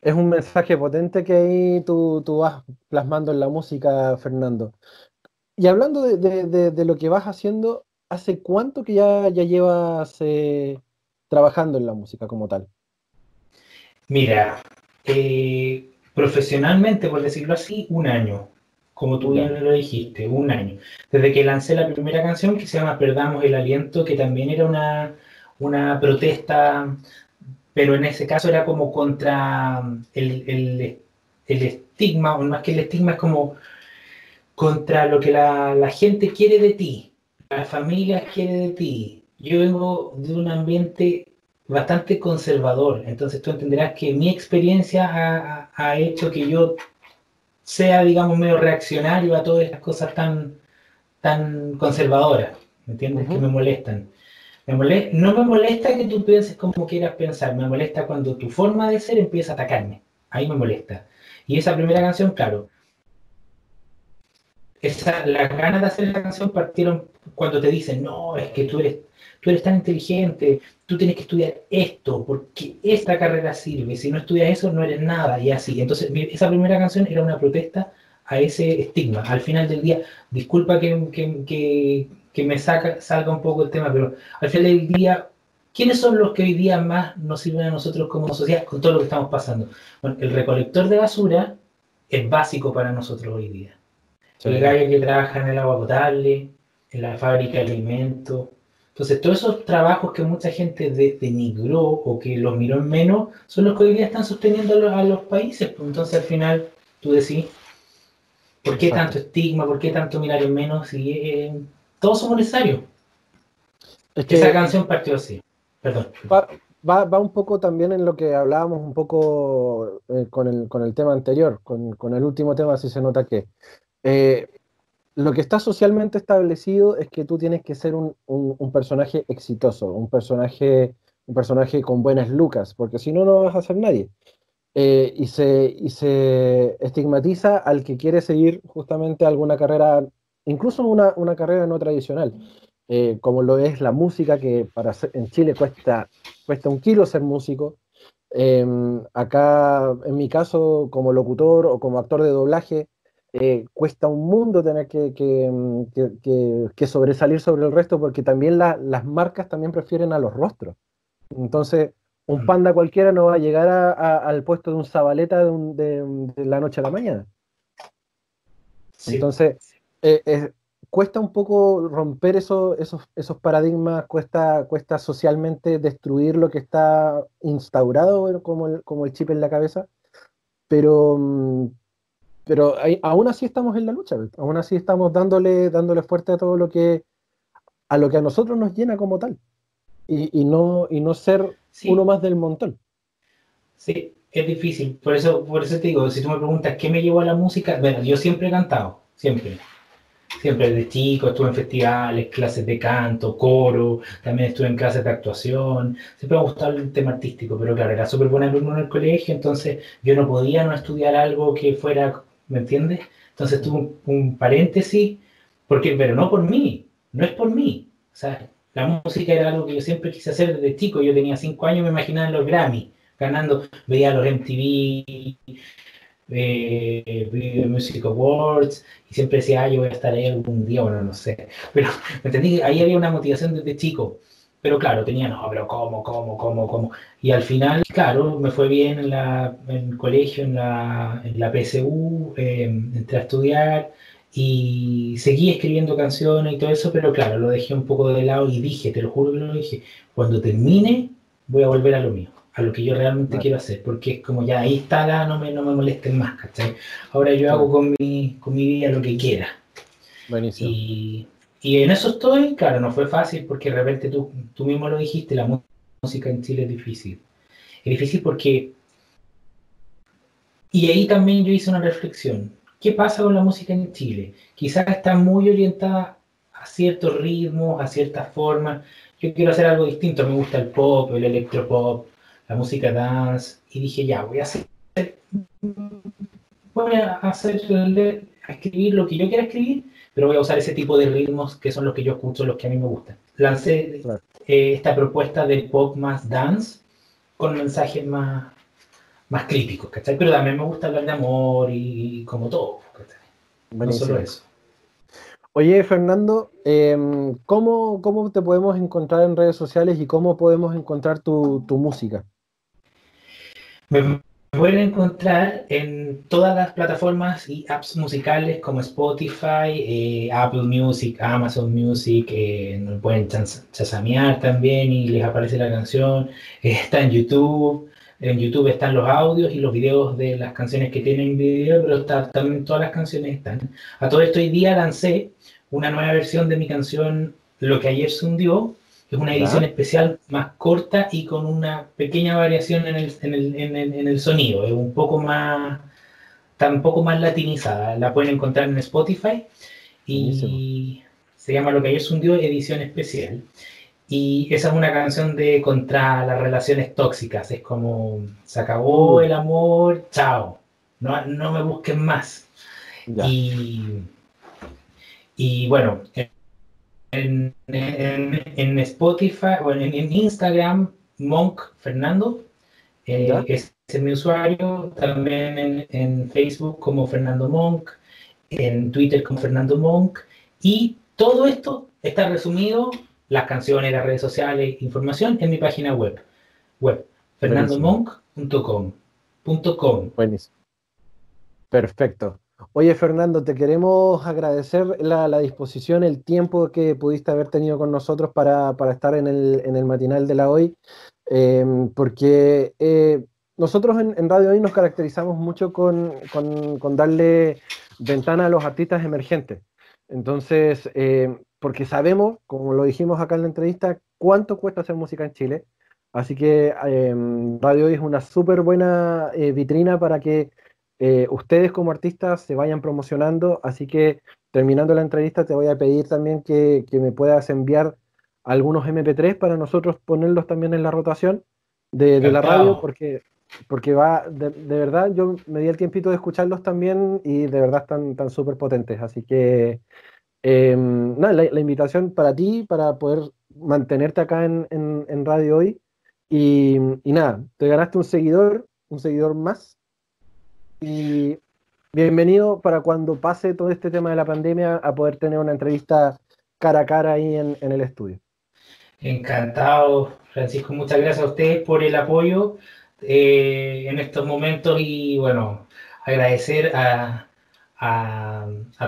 Es un mensaje potente que ahí tú, vas plasmando en la música, Fernando. Y hablando de, lo que vas haciendo, ¿hace cuánto que ya, ya llevas eh, trabajando en la música como tal? Mira, eh, profesionalmente, por decirlo así, un año como tú bien lo dijiste, un año. Desde que lancé la primera canción que se llama Perdamos el Aliento, que también era una, una protesta, pero en ese caso era como contra el, el, el estigma, o más que el estigma es como contra lo que la, la gente quiere de ti, la familia quiere de ti. Yo vengo de un ambiente bastante conservador, entonces tú entenderás que mi experiencia ha, ha hecho que yo sea, digamos, medio reaccionario a todas estas cosas tan, tan conservadoras, ¿me entiendes? Que me molestan. Me no me molesta que tú pienses como quieras pensar, me molesta cuando tu forma de ser empieza a atacarme. Ahí me molesta. Y esa primera canción, claro, esa, las ganas de hacer la canción partieron cuando te dicen, no, es que tú eres tú eres tan inteligente, tú tienes que estudiar esto, porque esta carrera sirve, si no estudias eso no eres nada, y así. Entonces, esa primera canción era una protesta a ese estigma. Al final del día, disculpa que, me saca, salga un poco el tema, pero al final del día, ¿quiénes son los que hoy día más nos sirven a nosotros como sociedad con todo lo que estamos pasando? Bueno, el recolector de basura es básico para nosotros hoy día. El gallo que trabaja en el agua potable, en la fábrica de alimentos, entonces, todos esos trabajos que mucha gente denigró o que los miró en menos son los que hoy día están sosteniendo a los, países. Pues, entonces, al final, tú decís, ¿Por qué tanto estigma? ¿Por qué tanto mirar en menos? Si eh, todos somos necesarios. Esa canción partió así. Perdón. Va, va, un poco también en lo que hablábamos un poco eh, con, el, con, el, tema anterior, con, con, el último tema, si se nota que eh, lo que está socialmente establecido es que tú tienes que ser un, un, personaje exitoso, un personaje, un personaje con buenas lucas, porque si no, no vas a ser nadie. Eh, y, se, y se estigmatiza al que quiere seguir justamente alguna carrera, incluso una, una carrera no tradicional. Eh, como lo es la música, que para en Chile cuesta, cuesta un kilo ser músico. Em, acá, en mi caso, como locutor o como actor de doblaje, eh, cuesta un mundo tener que, em, que, que, sobresalir sobre el resto porque también las marcas también prefieren a los rostros. Entonces, un mm. panda cualquiera no va a llegar al puesto de un zabaleta de, de, la noche a la mañana. Entonces, eh, cuesta un poco romper esos, esos paradigmas, cuesta, cuesta socialmente destruir lo que está instaurado como el, como el chip en la cabeza, pero, pero aún así estamos en la lucha, aún así estamos dándole, dándole fuerte a todo lo que a lo que a nosotros nos llena como tal. Y, no, y no ser uno más del montón. Sí, es difícil, por eso, por eso te digo, si tú me preguntas qué me llevó a la música, bueno, yo siempre he cantado, siempre. Siempre desde chico estuve en festivales, clases de canto, coro, también estuve en clases de actuación. Siempre me ha gustado el tema artístico, pero claro, era súper buen alumno en el colegio, entonces yo no podía no estudiar algo que fuera, ¿me entiendes? Entonces tuve un, paréntesis, porque, pero no por mí, no es por mí. O sea, la música era algo que yo siempre quise hacer desde chico. Yo tenía cinco años, me imaginaba en los Grammy, ganando, veía los MTV, eh, Video Music Awards y siempre decía, ah, yo voy a estar ahí algún día, bueno, no sé. Pero me entendí, ahí había una motivación desde chico. Pero claro, tenía, no, pero ¿cómo, cómo, cómo, cómo? Y al final, claro, me fue bien en, la, en el colegio, en la, en la PSU, eh, entré a estudiar y seguí escribiendo canciones y todo eso, pero claro, lo dejé un poco de lado y dije, te lo juro que lo dije, cuando termine voy a volver a lo mío a lo que yo realmente quiero hacer, porque es como ya ahí está, no me, no me molesten más, ¿cachai? Ahora yo hago con mi, con mi vida lo que quiera. Buenísimo. Y, y, en eso estoy, claro, no fue fácil porque de repente tú, tú mismo lo dijiste, la música en Chile es difícil. Es difícil porque... Y ahí también yo hice una reflexión. ¿Qué pasa con la música en Chile? Quizás está muy orientada a ciertos ritmos, a ciertas formas. Yo quiero hacer algo distinto. Me gusta el pop, el electropop, la música dance, y dije, ya, voy a hacer, voy a hacer, a escribir lo que yo quiera escribir, pero voy a usar ese tipo de ritmos que son los que yo escucho, los que a mí me gustan. Lancé eh, esta propuesta de pop más dance con mensajes más, más críticos, ¿cachai? Pero también me gusta hablar de amor y, como todo, No solo eso. Oye, Fernando, em, ¿cómo, ¿cómo, te podemos encontrar en redes sociales y cómo podemos encontrar tu, tu música? Me pueden encontrar en todas las plataformas y apps musicales como Spotify, eh, Apple Music, Amazon Music, eh, pueden chasamear también y les aparece la canción. Está en YouTube, en YouTube están los audios y los videos de las canciones que tienen video, pero también todas las canciones están. A todo esto hoy día lancé una nueva versión de mi canción Lo que ayer se hundió, es una edición especial más corta y con una pequeña variación en el, en el, en el, sonido. Es un poco más, tampoco más latinizada. La pueden encontrar en Spotify y se llama Lo que ayer se hundió, edición especial. Y esa es una canción de contra las relaciones tóxicas. Es como, se acabó el amor, chao. No, no me busquen más. Y, y bueno, en, en, Spotify o en, Instagram, Monk Fernando, eh, es, mi usuario, también en, Facebook como Fernando Monk, en Twitter como Fernando Monk, y todo esto está resumido, las canciones, las redes sociales, información en mi página web, web, fernandomonk.com. Buenísimo. Perfecto. Oye, Fernando, te queremos agradecer la, disposición, el tiempo que pudiste haber tenido con nosotros para, estar en el, matinal de la hoy, em, porque eh, nosotros en, Radio Hoy nos caracterizamos mucho con, darle, ventana a los artistas emergentes. Entonces, eh, porque sabemos, como lo dijimos acá en la entrevista, cuánto cuesta hacer música en Chile. Así que em, Radio Hoy es una súper buena eh, vitrina para que eh, ustedes como artistas se vayan promocionando. Así que terminando la entrevista te voy a pedir también que, me puedas enviar algunos MP3 para nosotros ponerlos también en la rotación de, la radio, porque, porque va, de, verdad, yo me di el tiempito de escucharlos también y de verdad están tan súper potentes. Así que, em, nada, la, invitación para ti, para poder mantenerte acá en, en Radio Hoy y, nada, te ganaste un seguidor, un seguidor más. Y bienvenido para cuando pase todo este tema de la pandemia a poder tener una entrevista cara a cara ahí en, el estudio. Encantado, Francisco. Muchas gracias a ustedes por el apoyo eh, en estos momentos y bueno, agradecer a,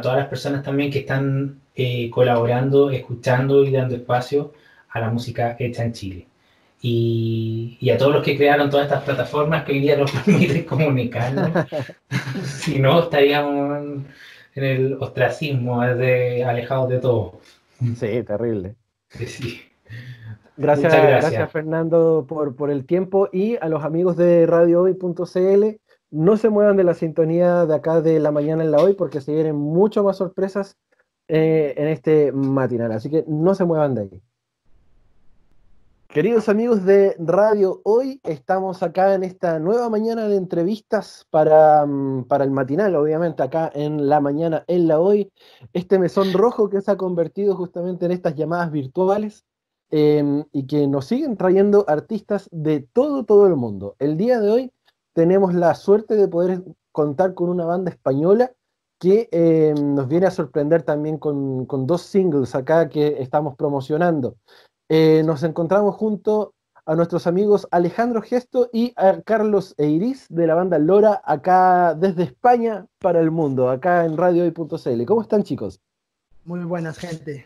todas las personas también que están eh, colaborando, escuchando y dando espacio a la música hecha en Chile y, a todos los que crearon todas estas plataformas que hoy día nos permiten comunicarnos. si no, estaríamos en el ostracismo, alejados de todo. Sí, terrible. Sí. Gracias, gracias. Fernando por, por, el tiempo y a los amigos de radiohoy.cl. No se muevan de la sintonía de acá de la mañana en la hoy porque se vienen mucho más sorpresas eh, en este matinal. Así que no se muevan de ahí. Queridos amigos de Radio Hoy, estamos acá en esta nueva mañana de entrevistas para, mm, para, el matinal, obviamente, acá en la mañana, en la Hoy, este mesón rojo que se ha convertido justamente en estas llamadas virtuales em, y que nos siguen trayendo artistas de todo, todo el mundo. El día de hoy tenemos la suerte de poder contar con una banda española que em, nos viene a sorprender también con, con dos singles acá que estamos promocionando. Eh, nos encontramos junto a nuestros amigos Alejandro Gesto y a Carlos Eiris de la banda Lora, acá desde España para el mundo, acá en radiohoy.cl. ¿Cómo están, chicos? Muy buenas, gente.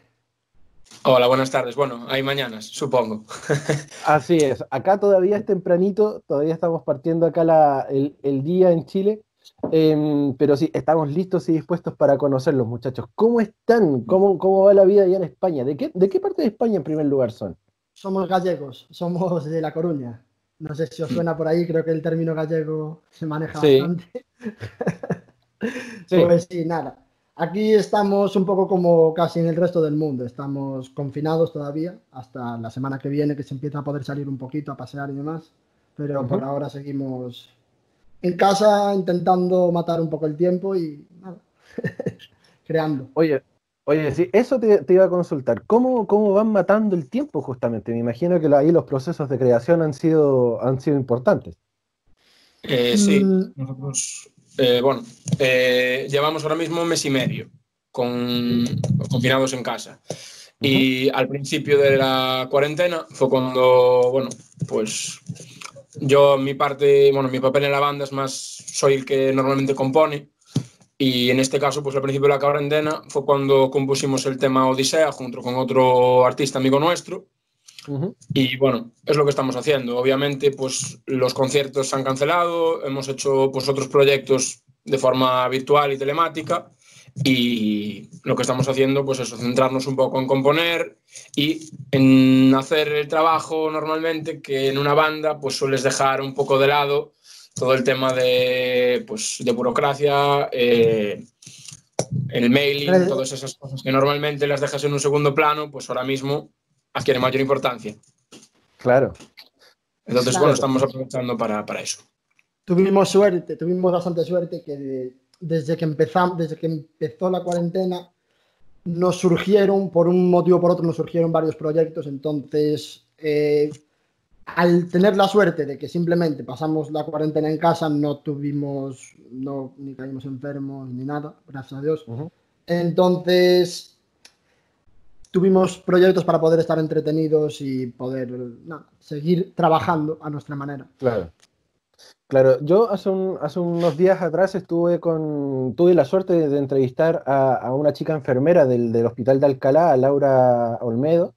Hola, buenas tardes. Bueno, hay mañanas, supongo. Así es. Acá todavía es tempranito, todavía estamos partiendo acá el, día en Chile. Em, pero sí, estamos listos y dispuestos para conocerlos, muchachos. ¿Cómo están? ¿Cómo, cómo va la vida allá en España? ¿De qué, ¿De qué parte de España en primer lugar son? Somos gallegos, somos de La Coruña. No sé si os suena por ahí, creo que el término gallego se maneja bastante. Pues sí, nada. Aquí estamos un poco como casi en el resto del mundo. Estamos confinados todavía hasta la semana que viene que se empieza a poder salir un poquito a pasear y demás. Pero por ahora seguimos en casa intentando matar un poco el tiempo y nada, creando. Oye, oye, sí, eso te, iba a consultar. ¿Cómo, ¿Cómo, van matando el tiempo justamente? Me imagino que ahí los procesos de creación han sido, han sido importantes. Eh, sí, mm. nosotros, eh, bueno, eh, llevamos ahora mismo un mes y medio con, confinados en casa. Y al principio de la cuarentena fue cuando, bueno, pues yo, mi parte, bueno, mi papel en la banda es más, soy el que normalmente compone. Y en este caso, pues al principio de la cuarentena fue cuando compusimos el tema Odisea junto con otro artista amigo nuestro. Y bueno, es lo que estamos haciendo. Obviamente, pues los conciertos se han cancelado, hemos hecho pues otros proyectos de forma virtual y telemática y lo que estamos haciendo pues es centrarnos un poco en componer y en hacer el trabajo normalmente que en una banda pues sueles dejar un poco de lado todo el tema de, pues, de burocracia, eh, el mailing, todas esas cosas que normalmente las dejas en un segundo plano, pues ahora mismo adquiere mayor importancia. Claro. Entonces, bueno, estamos aprovechando para, para eso. Tuvimos suerte, tuvimos bastante suerte que desde que empezamos, desde que empezó la cuarentena, nos surgieron, por un motivo o por otro, nos surgieron varios proyectos. Entonces, eh, al tener la suerte de que simplemente pasamos la cuarentena en casa, no tuvimos, no, ni caímos enfermos ni nada, gracias a Dios. Entonces, tuvimos proyectos para poder estar entretenidos y poder seguir trabajando a nuestra manera. Claro. Claro, yo hace, unos días atrás estuve con, tuve la suerte de, entrevistar a, una chica enfermera del, Hospital de Alcalá, Laura Olmedo,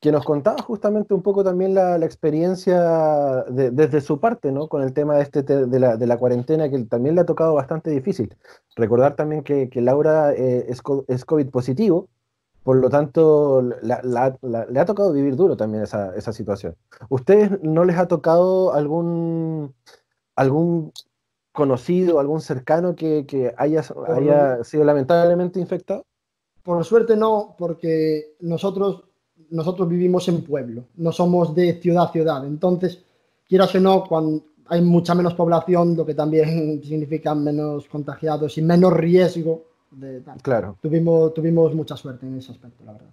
que nos contaba justamente un poco también la, experiencia desde su parte, ¿no? Con el tema de, este, de, la, cuarentena, que también le ha tocado bastante difícil. Recordar también que, Laura eh, es, es, COVID positivo, por lo tanto, le ha tocado vivir duro también esa, esa situación. ¿Ustedes no les ha tocado algún, algún conocido, algún cercano que, que haya, haya sido lamentablemente infectado? Por suerte no, porque nosotros nosotros vivimos en pueblo, no somos de ciudad a ciudad. Entonces, quieras o no, cuando hay mucha menos población, lo que también significa menos contagiados y menos riesgo de Claro. Tuvimos, tuvimos mucha suerte en ese aspecto, la verdad.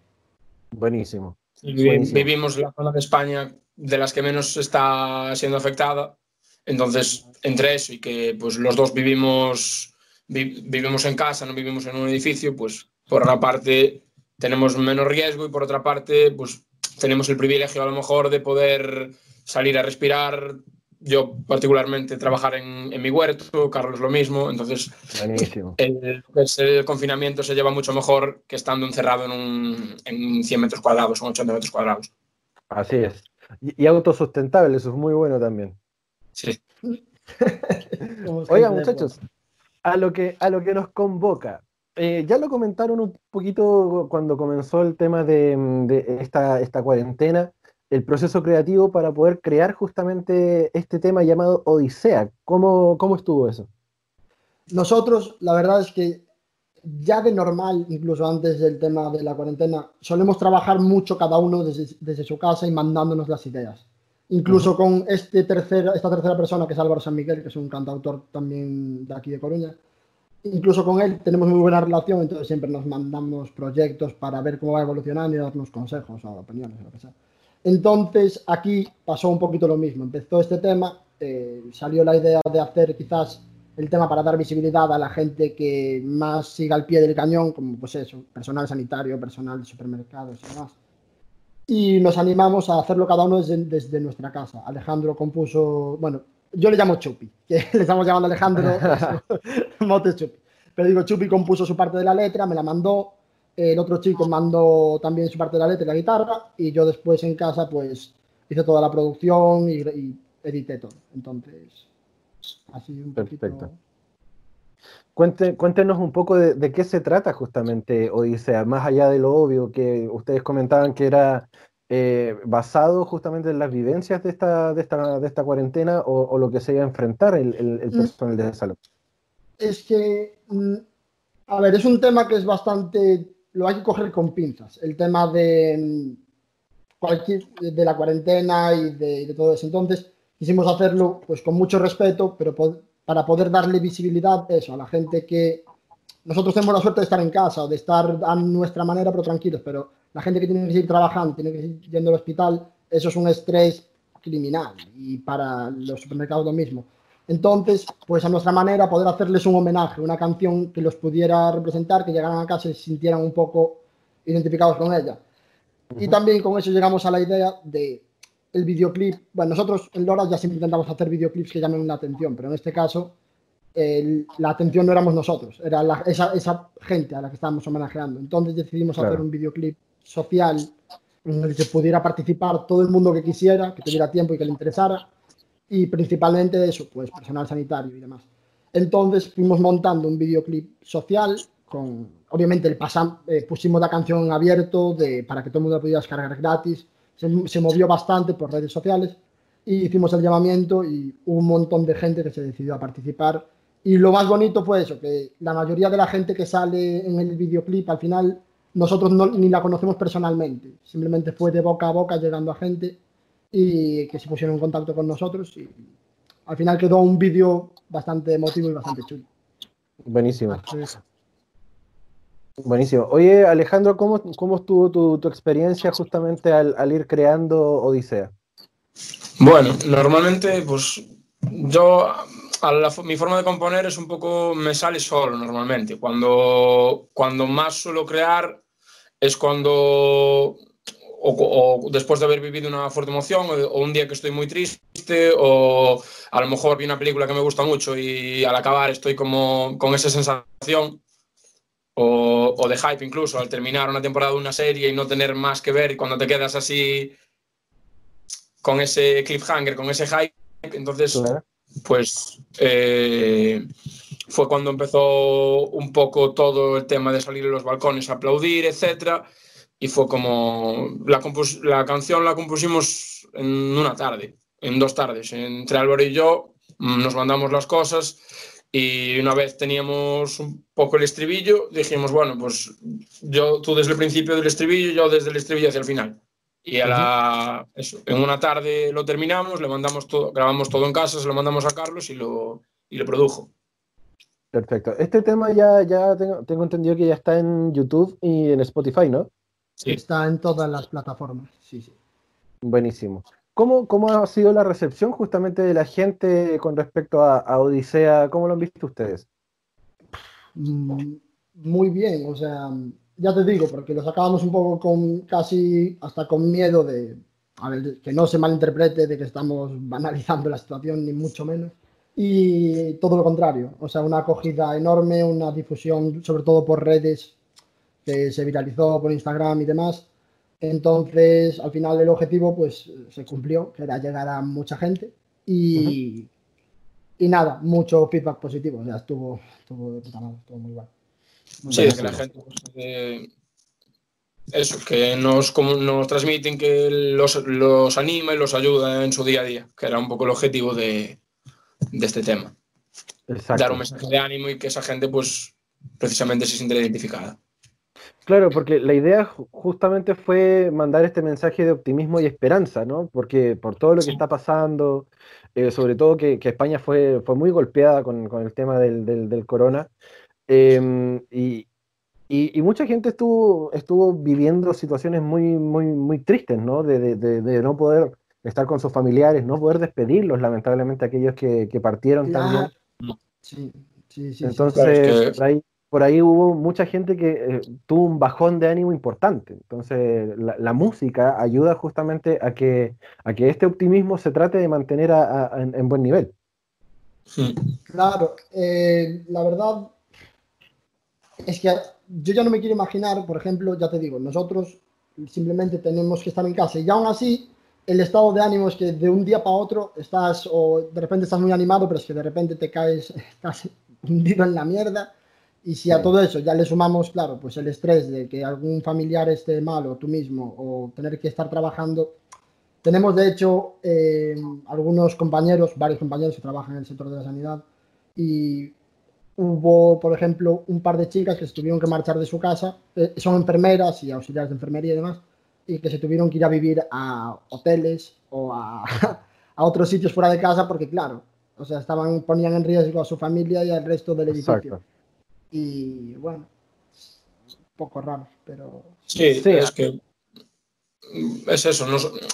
Buenísimo. Vivimos la zona de España de las que menos está siendo afectada. Entonces, entre eso y que pues, los dos vivimos, vivimos en casa, no vivimos en un edificio, pues por una parte tenemos menos riesgo y por otra parte, pues tenemos el privilegio a lo mejor de poder salir a respirar. Yo particularmente trabajar en, mi huerto, Carlos lo mismo, entonces el, el, confinamiento se lleva mucho mejor que estando encerrado en, un, en 100 metros cuadrados o 80 metros cuadrados. Así es. Y, autosustentable, eso es muy bueno también. Sí. Oiga, muchachos, a lo, que, a lo que nos convoca, eh, ya lo comentaron un poquito cuando comenzó el tema de, esta, esta, cuarentena, el proceso creativo para poder crear justamente este tema llamado Odisea. ¿Cómo, cómo estuvo eso? Nosotros, la verdad es que ya de normal, incluso antes del tema de la cuarentena, solemos trabajar mucho cada uno desde, su casa y mandándonos las ideas. Incluso con este tercera, esta tercera persona que es Álvaro San Miguel, que es un cantautor también de aquí de Coruña, incluso con él tenemos muy buena relación, entonces siempre nos mandamos proyectos para ver cómo va evolucionando y darnos consejos o opiniones o lo que sea. Entonces aquí pasó un poquito lo mismo, empezó este tema, eh, salió la idea de hacer quizás el tema para dar visibilidad a la gente que más siga al pie del cañón, como pues eso, personal sanitario, personal de supermercados y demás. Y nos animamos a hacerlo cada uno desde, desde nuestra casa. Alejandro compuso, bueno, yo le llamo Chupi, que le estamos llamando Alejandro, Motes Chupi. Pero digo, Chupi compuso su parte de la letra, me la mandó, el otro chico mandó también su parte de la letra y la guitarra, y yo después en casa pues hice toda la producción y, edité todo. Entonces, así un Perfecto. cuéntenos un poco de, de, qué se trata justamente Odisea, más allá de lo obvio que ustedes comentaban que era eh, basado justamente en las vivencias de esta, de esta, de esta cuarentena o, lo que se iba a enfrentar el, el, mm. personal de salud? Es que, mm, a ver, es un tema que es bastante, lo hay que coger con pinzas, el tema de mm, cualquier, de la cuarentena y de, de todo eso. Entonces, quisimos hacerlo pues con mucho respeto, pero para poder darle visibilidad eso, a la gente que nosotros tenemos la suerte de estar en casa o de estar a nuestra manera, pero tranquilos, pero la gente que tiene que seguir trabajando, tiene que seguir yendo al hospital, eso es un estrés criminal y para los supermercados lo mismo. Entonces, pues a nuestra manera, poder hacerles un homenaje, una canción que los pudiera representar, que llegaran a casa y se sintieran un poco identificados con ella. Y también con eso llegamos a la idea de el videoclip. Bueno, nosotros en Lora ya siempre intentamos hacer videoclips que llamen la atención, pero en este caso la atención no éramos nosotros, era esa, esa, gente a la que estábamos homenajeando. Entonces decidimos hacer un videoclip social en el que pudiera participar todo el mundo que quisiera, que tuviera tiempo y que le interesara, y principalmente eso, pues personal sanitario y demás. Entonces fuimos montando un videoclip social con, obviamente, el pasam, eh, pusimos la canción en abierto de, para que todo el mundo pudiera descargar gratis, se, movió bastante por redes sociales y hicimos el llamamiento y hubo un montón de gente que se decidió a participar. Y lo más bonito fue eso, que la mayoría de la gente que sale en el videoclip al final nosotros ni la conocemos personalmente, simplemente fue de boca a boca llegando a gente y que se pusieron en contacto con nosotros y al final quedó un vídeo bastante emotivo y bastante chulo. Buenísimo. Buenísimo. Oye, Alejandro, ¿cómo, cómo estuvo tu, tu experiencia justamente al, al, ir creando Odisea? Bueno, normalmente, pues yo mi forma de componer es un poco, me sale solo normalmente. Cuando, cuando más suelo crear es cuando, o, después de haber vivido una fuerte emoción, o, un día que estoy muy triste, o a lo mejor vi una película que me gusta mucho y al acabar estoy como con esa sensación. o, o, de hype incluso, al terminar una temporada de una serie y no tener más que ver y cuando te quedas así con ese cliffhanger, con ese hype, entonces, pues eh, fue cuando empezó un poco todo el tema de salir en los balcones a aplaudir, etcétera, y fue como la, la canción la compusimos en una tarde, en dos tardes, entre Álvaro y yo nos mandamos las cosas y una vez teníamos un poco el estribillo, dijimos, bueno, pues yo, tú desde el principio del estribillo, yo desde el estribillo hacia el final. Y a la, eso, en una tarde lo terminamos, le mandamos todo, grabamos todo en casa, se lo mandamos a Carlos y lo, y lo produjo. Perfecto. Este tema ya, ya tengo, tengo, entendido que ya está en YouTube y en Spotify, ¿no? Sí. Está en todas las plataformas, sí, sí. Buenísimo. ¿Cómo, ¿Cómo, ha sido la recepción justamente de la gente con respecto a, a Odisea? ¿Cómo lo han visto ustedes? Mm, muy bien, o sea, ya te digo, porque lo sacábamos un poco con casi hasta con miedo de, a ver, que no se malinterprete de que estamos banalizando la situación, ni mucho menos. Y todo lo contrario, o sea, una acogida enorme, una difusión, sobre todo por redes, que se viralizó por Instagram y demás entonces, al final el objetivo pues se cumplió, que era llegar a mucha gente y, y nada, mucho feedback positivo, o sea, estuvo, estuvo, estuvo muy bueno. sí, es que la gente pues, eso, que nos, nos transmiten que los, los, anima y los ayuda en su día a día, que era un poco el objetivo de, de este tema. Exacto. Dar un mensaje de ánimo y que esa gente pues precisamente se sienta identificada. Claro, porque la idea justamente fue mandar este mensaje de optimismo y esperanza, ¿no? Porque por todo lo que está pasando, eh, sobre todo que, España fue, fue muy golpeada con, el tema del, del, corona, em, y, y, mucha gente estuvo, estuvo viviendo situaciones muy, muy, muy tristes, ¿no? De, de, de no poder estar con sus familiares, no poder despedirlos, lamentablemente, aquellos que, que partieron también. Sí, sí, sí. Entonces, ahí por ahí hubo mucha gente que eh, tuvo un bajón de ánimo importante. Entonces, la, música ayuda justamente a que, a que este optimismo se trate de mantener en, buen nivel. Claro, eh, la verdad es que yo ya no me quiero imaginar, por ejemplo, ya te digo, nosotros simplemente tenemos que estar en casa y aún así el estado de ánimo es que de un día para otro estás o de repente estás muy animado, pero es que de repente te caes, estás hundido en la mierda y si a todo eso ya le sumamos, claro, pues el estrés de que algún familiar esté mal o tú mismo o tener que estar trabajando, tenemos de hecho eh, algunos compañeros, varios compañeros que trabajan en el sector de la sanidad. Y hubo, por ejemplo, un par de chicas que se tuvieron que marchar de su casa, eh, son enfermeras y auxiliares de enfermería y demás, y que se tuvieron que ir a vivir a hoteles o a, a otros sitios fuera de casa porque, claro, o sea, estaban, ponían en riesgo a su familia y al resto del edificio. Y bueno, un poco raro, pero... Sí, es que es eso,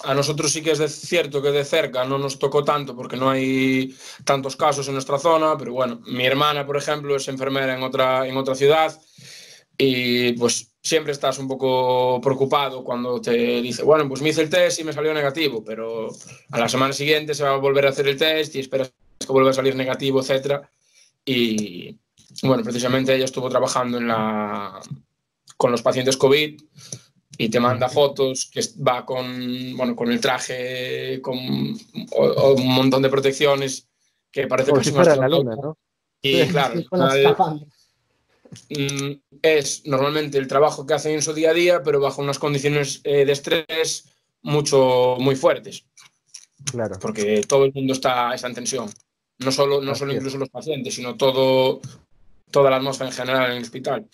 a nosotros sí que es cierto que de cerca no nos tocó tanto porque no hay tantos casos en nuestra zona, pero bueno, mi hermana, por ejemplo, es enfermera en otra, en otra ciudad y pues siempre estás un poco preocupado cuando te dice, bueno, pues me hice el test y me salió negativo, pero a la semana siguiente se va a volver a hacer el test y esperas que vuelva a salir negativo, etcétera. Y, bueno, precisamente ella estuvo trabajando en la, con los pacientes COVID y te manda fotos que va con, bueno, con el traje, con un montón de protecciones que parece que es la luna, ¿no? Y claro, mm, es normalmente el trabajo que hacen en su día a día, pero bajo unas condiciones eh, de estrés mucho, muy fuertes. Claro. Porque todo el mundo está, está en tensión. No solo, no solo incluso los pacientes, sino todo, toda la atmósfera en general en el hospital.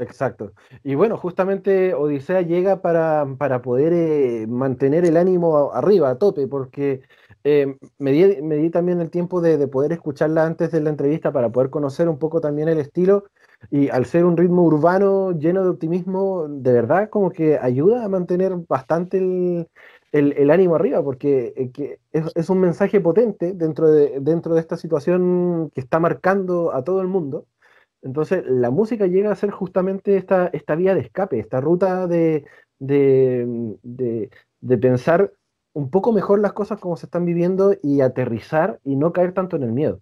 Exacto. Y bueno, justamente Odisea llega para, poder eh, mantener el ánimo arriba, a tope, porque eh, me, di, también el tiempo de, poder escucharla antes de la entrevista para poder conocer un poco también el estilo. Y al ser un ritmo urbano lleno de optimismo, de verdad como que ayuda a mantener bastante el, el, ánimo arriba, porque eh, es, un mensaje potente dentro de, esta situación que está marcando a todo el mundo. Entonces, la música llega a ser justamente esta, vía de escape, esta ruta de, pensar un poco mejor las cosas como se están viviendo y aterrizar y no caer tanto en el miedo.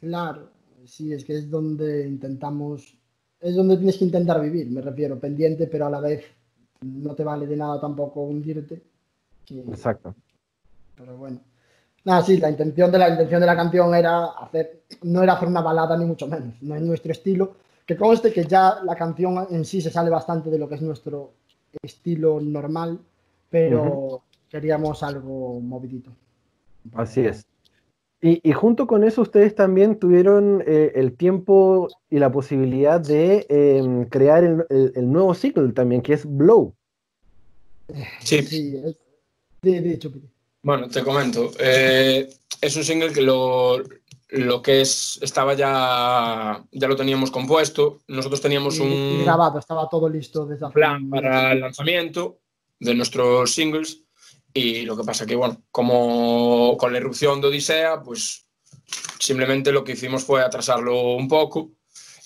Claro, sí, es que es donde intentamos, es donde tienes que intentar vivir, me refiero, pendiente, pero a la vez no te vale de nada tampoco hundirte. Exacto. Pero bueno. Nada, sí, la intención de la intención de la canción era hacer, no era hacer una balada ni mucho menos, no es nuestro estilo. Que conste que ya la canción en sí se sale bastante de lo que es nuestro estilo normal, pero queríamos algo movidito. Así es. Y, junto con eso, ustedes también tuvieron eh, el tiempo y la posibilidad de em, crear el, nuevo ciclo también, que es Blow. Sí. sí es, bueno, te comento. Eh, es un single que lo, que es estaba ya ya lo teníamos compuesto. Nosotros teníamos un grabado, estaba todo listo desde plan para el lanzamiento de nuestros singles y lo que pasa que, bueno, como con la erupción de Odisea, pues simplemente lo que hicimos fue atrasarlo un poco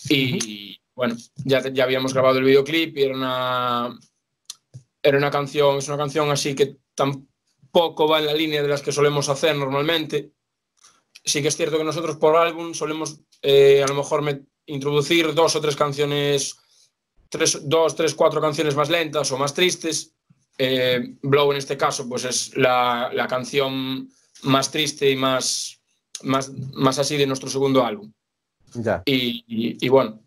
y, bueno, ya, ya habíamos grabado el videoclip y era una, era una canción, es una canción así que tampoco va en la línea de las que solemos hacer normalmente. Sí que es cierto que nosotros por álbum solemos eh, a lo mejor introducir dos o tres canciones, tres, dos, tres, cuatro canciones más lentas o más tristes eh, Blow en este caso, pues es la, canción más triste y más, más, más, así de nuestro segundo álbum. Ya. Y, bueno,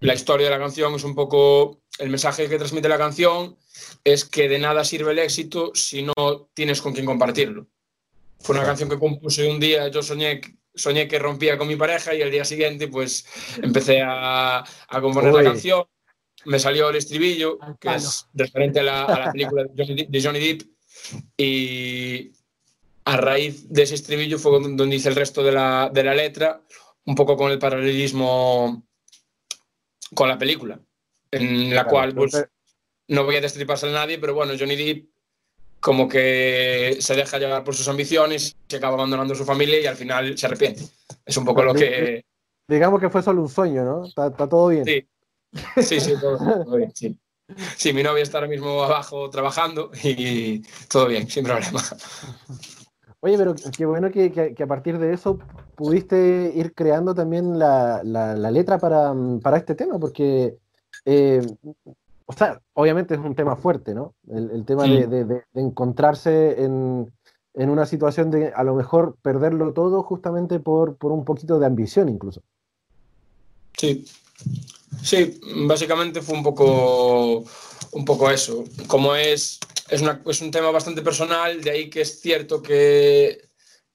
la historia de la canción es un poco, el mensaje que transmite la canción es que de nada sirve el éxito si no tienes con quién compartirlo. Fue una canción que compuse un día, yo soñé, soñé que rompía con mi pareja y el día siguiente pues empecé a, a componer la canción me salió el estribillo, que es referente a la, película de Johnny, Depp, y a raíz de ese estribillo fue donde dice el resto de la, letra, un poco con el paralelismo con la película, en la cual pues, no voy a destriparse a nadie, pero bueno, Johnny Depp como que se deja llevar por sus ambiciones, se acaba abandonando su familia y al final se arrepiente. Es un poco lo que... Digamos que fue solo un sueño, ¿no? Está, está todo bien. Sí, Sí, sí, todo, bien, sí. Sí, mi novia está ahora mismo abajo trabajando y todo bien, sin problema. Oye, pero qué bueno que, a partir de eso pudiste ir creando también la, letra para, este tema, porque, eh, o sea, obviamente es un tema fuerte, ¿no? El, tema de, encontrarse en, una situación de a lo mejor perderlo todo justamente por, por un poquito de ambición incluso. Sí, Sí, básicamente fue un poco, un poco eso. Como es, es, es un tema bastante personal, de ahí que es cierto que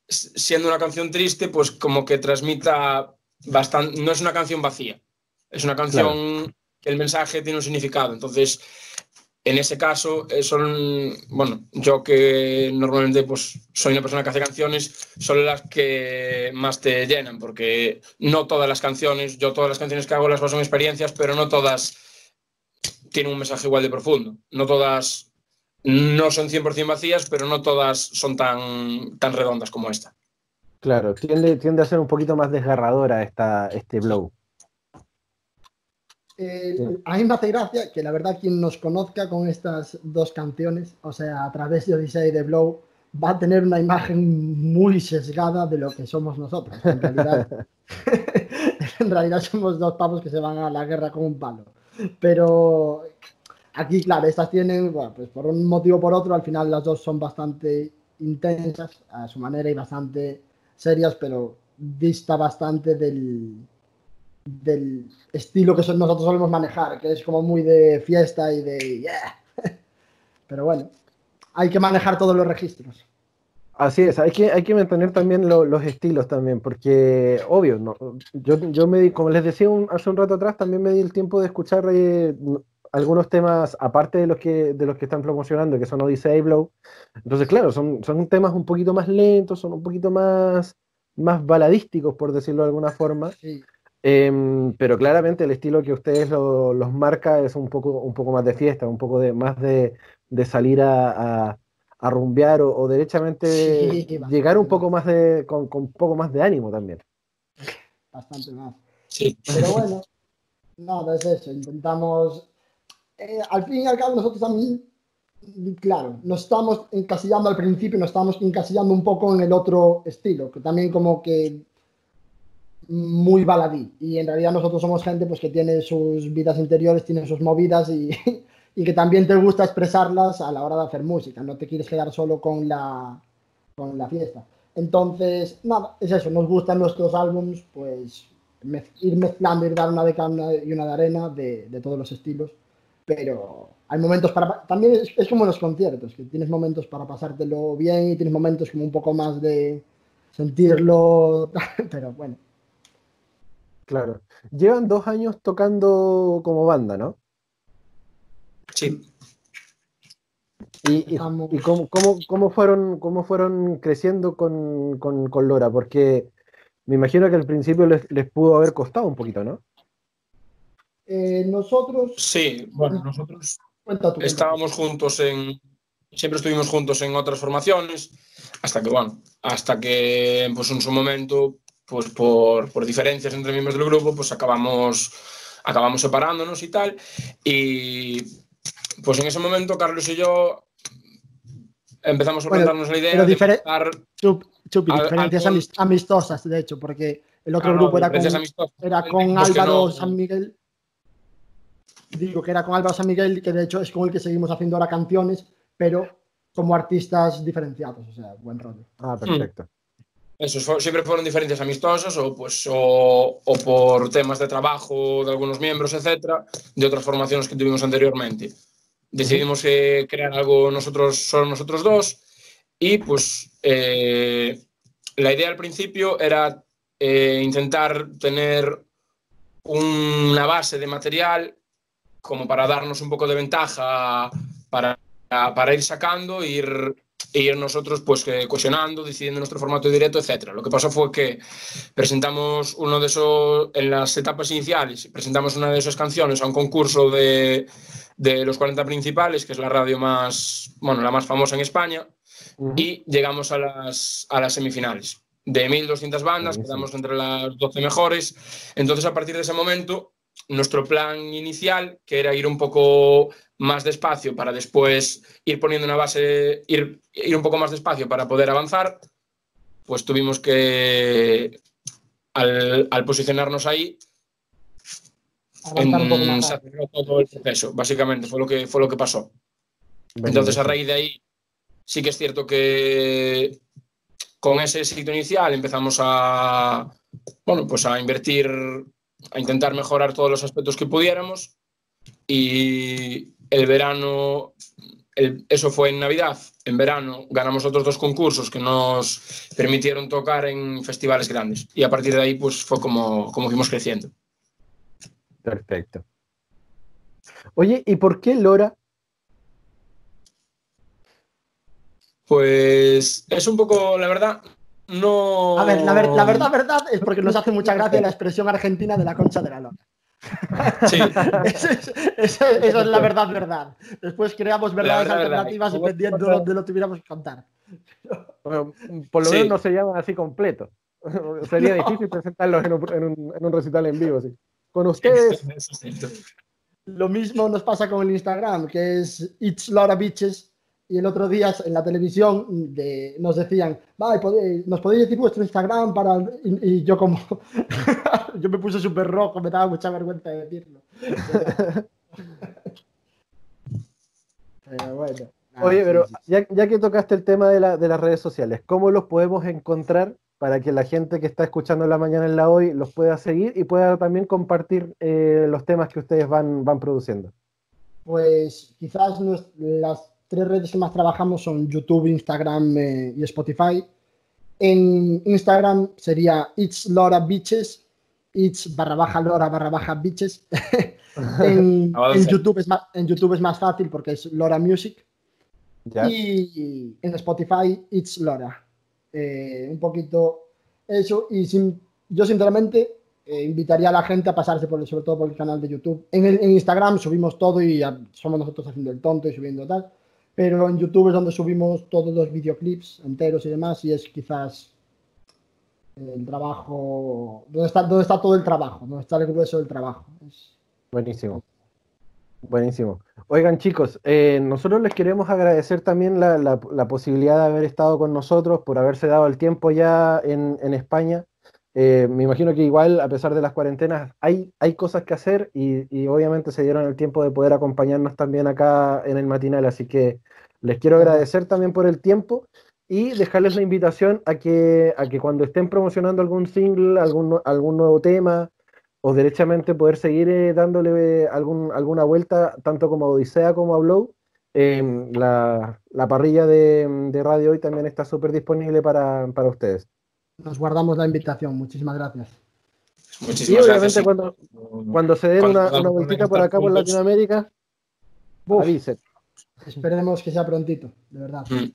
siendo una canción triste, pues como que transmita bastante, no es una canción vacía, es una canción que el mensaje tiene un significado. Entonces, en ese caso, eh, son, bueno, yo que normalmente pues, soy una persona que hace canciones, son las que más te llenan, porque no todas las canciones, yo todas las canciones que hago las baso en experiencias, pero no todas tienen un mensaje igual de profundo. No todas, no son 100% vacías, pero no todas son tan, tan redondas como esta. Claro, tiende, tiende a ser un poquito más desgarradora esta, este blow. Eh, a mí me hace gracia que la verdad quien nos conozca con estas dos canciones, o sea, a través de Odyssey y de Blow, va a tener una imagen muy sesgada de lo que somos nosotros. En realidad, en realidad somos dos pavos que se van a la guerra con un palo. Pero aquí, claro, estas tienen, bueno, pues por un motivo o por otro, al final las dos son bastante intensas a su manera y bastante serias, pero dista bastante del, del estilo que nosotros solemos manejar, que es como muy de fiesta y de yeah. Pero bueno, hay que manejar todos los registros. Así es, hay que, hay que mantener también los estilos también, porque obvio, no, yo, yo me di, como les decía hace un rato atrás, también me di el tiempo de escuchar eh, algunos temas, aparte de los que, de los que están promocionando, que son Odyssey Blow. Entonces, claro, son, son temas un poquito más lentos, son un poquito más, más baladísticos, por decirlo de alguna forma. Sí. Em, pero claramente el estilo que ustedes los marca es un poco, un poco más de fiesta, un poco de, más de, de salir a, a, rumbear o, derechamente llegar un poco más de, con, con, un poco más de ánimo también. Bastante más. Sí. Pero bueno, no, es eso, intentamos, eh, al fin y al cabo nosotros también, claro, nos estamos encasillando al principio, nos estamos encasillando un poco en el otro estilo, que también como que muy baladí. Y en realidad nosotros somos gente pues, que tiene sus vidas interiores, tiene sus movidas y, y que también te gusta expresarlas a la hora de hacer música. No te quieres quedar solo con la, con la fiesta. Entonces, nada, es eso. Nos gustan nuestros álbums, pues ir mezclando, ir dar una de cana y una de arena de, de todos los estilos. Pero hay momentos para. También es, es, como en los conciertos, que tienes momentos para pasártelo bien y tienes momentos como un poco más de sentirlo. Pero bueno. Claro. Llevan dos años tocando como banda, ¿no? Sí. ¿Y, y, y cómo, cómo, cómo, fueron, cómo fueron creciendo con, con, con, Lora? Porque me imagino que al principio les, les pudo haber costado un poquito, ¿no? Eh, nosotros. Sí, bueno, nosotros estábamos juntos en. Siempre estuvimos juntos en otras formaciones, hasta que, bueno, hasta que, pues en su momento, pues por, por diferencias entre miembros del grupo, pues acabamos, acabamos separándonos y tal. Y pues en ese momento, Carlos y yo empezamos a plantarnos bueno, la idea de empezar Chup, Chupi, a, diferencias amistosas, de hecho, porque el otro claro, grupo era con, era con Álvaro no, San Miguel digo que era con Álvaro San Miguel, que de hecho es con el que seguimos haciendo ahora canciones, pero como artistas diferenciados, o sea, buen rollo. Ah, perfecto. Mm. Eso, siempre fueron diferencias amistosas o, pues, o, o, por temas de trabajo de algunos miembros, etcétera, de otras formaciones que tuvimos anteriormente. Decidimos eh, crear algo nosotros, solo nosotros dos, y pues eh, la idea al principio era eh, intentar tener una base de material como para darnos un poco de ventaja para, para ir sacando, ir, e ir nosotros pues cohesionando, decidiendo nuestro formato de directo, etc. Lo que pasó fue que presentamos uno de esos, en las etapas iniciales, presentamos una de esas canciones a un concurso de, de los 40 principales, que es la radio más, bueno, la más famosa en España, uh -huh. y llegamos a las, a las semifinales. De 1.200 bandas, quedamos entre las 12 mejores. Entonces, a partir de ese momento, nuestro plan inicial, que era ir un poco más despacio para después ir poniendo una base, ir, ir un poco más despacio para poder avanzar, pues tuvimos que, al, al posicionarnos ahí, en, se aceleró todo el proceso, básicamente, fue lo que, fue lo que pasó. Entonces, a raíz de ahí, sí que es cierto que con ese éxito inicial empezamos a, bueno, pues a invertir a intentar mejorar todos los aspectos que pudiéramos y el verano, el, eso fue en Navidad, en verano ganamos otros dos concursos que nos permitieron tocar en festivales grandes y a partir de ahí pues fue como, como fuimos creciendo. Perfecto. Oye, ¿y por qué Lora? Pues es un poco, la verdad, no. A ver, la, ver, la, verdad, verdad es porque nos hace mucha gracia la expresión argentina de la concha de la lona. Sí. eso, es, eso, eso, es, la verdad, verdad. Después creamos verdades verdad, alternativas verdad. dependiendo de dónde lo tuviéramos que contar. Bueno, por lo menos no se llaman así completo. Sería no. difícil presentarlos en un, en, un, en un, recital en vivo. Con ustedes. Lo mismo nos pasa con el Instagram, que es It's Laura Bitches y el otro día en la televisión de, nos decían, vale, nos podéis decir vuestro Instagram para... Y, y yo como... yo me puse súper rojo, me daba mucha vergüenza de decirlo. pero bueno. Oye, pero ya, ya, que tocaste el tema de, la, de, las redes sociales, ¿cómo los podemos encontrar para que la gente que está escuchando la mañana en la hoy los pueda seguir y pueda también compartir eh, los temas que ustedes van, van produciendo? Pues quizás las tres redes que más trabajamos son YouTube, Instagram eh, y Spotify. En Instagram sería It's Lora Beaches, It's barra baja Lora barra baja Beaches. en, en, YouTube es más, en YouTube es más fácil porque es Lora Music. Yeah. Y en Spotify It's Lora. Eh, un poquito eso. Y sin, yo sinceramente eh, invitaría a la gente a pasarse por, sobre todo por el canal de YouTube. En, el, en Instagram subimos todo y somos nosotros haciendo el tonto y subiendo tal pero en YouTube es donde subimos todos los videoclips enteros y demás y es quizás el trabajo, donde está, donde está todo el trabajo, donde está el grueso del trabajo. Es... Buenísimo. Buenísimo. Oigan chicos, eh, nosotros les queremos agradecer también la, posibilidad de haber estado con nosotros, por haberse dado el tiempo ya en España. Eh, me imagino que igual, a pesar de las cuarentenas, hay, hay cosas que hacer y, obviamente se dieron el tiempo de poder acompañarnos también acá en el matinal. Así que les quiero agradecer también por el tiempo y dejarles la invitación a que, a que cuando estén promocionando algún single, algún, algún nuevo tema, o derechamente poder seguir eh, dándole algún, alguna vuelta, tanto como Odisea como a Blow. la, la, parrilla de, de, radio hoy también está súper disponible para, para ustedes. Nos guardamos la invitación. Muchísimas gracias. Muchísimas y obviamente cuando, cuando se den una, una vueltita por acá por Latinoamérica, avisen. Esperemos que sea prontito, de verdad. Mm.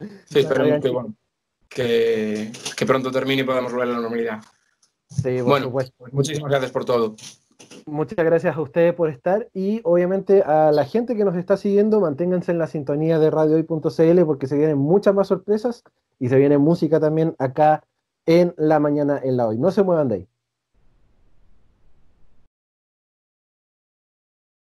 sí, esperemos que, bueno, que, que, pronto termine y podamos volver a la normalidad. Sí, bueno, muchísimas gracias por todo. Muchas gracias a ustedes por estar y obviamente a la gente que nos está siguiendo, manténganse en la sintonía de radiohoy.cl porque se vienen muchas más sorpresas y se viene música también acá en la mañana en la hoy. No se muevan de ahí.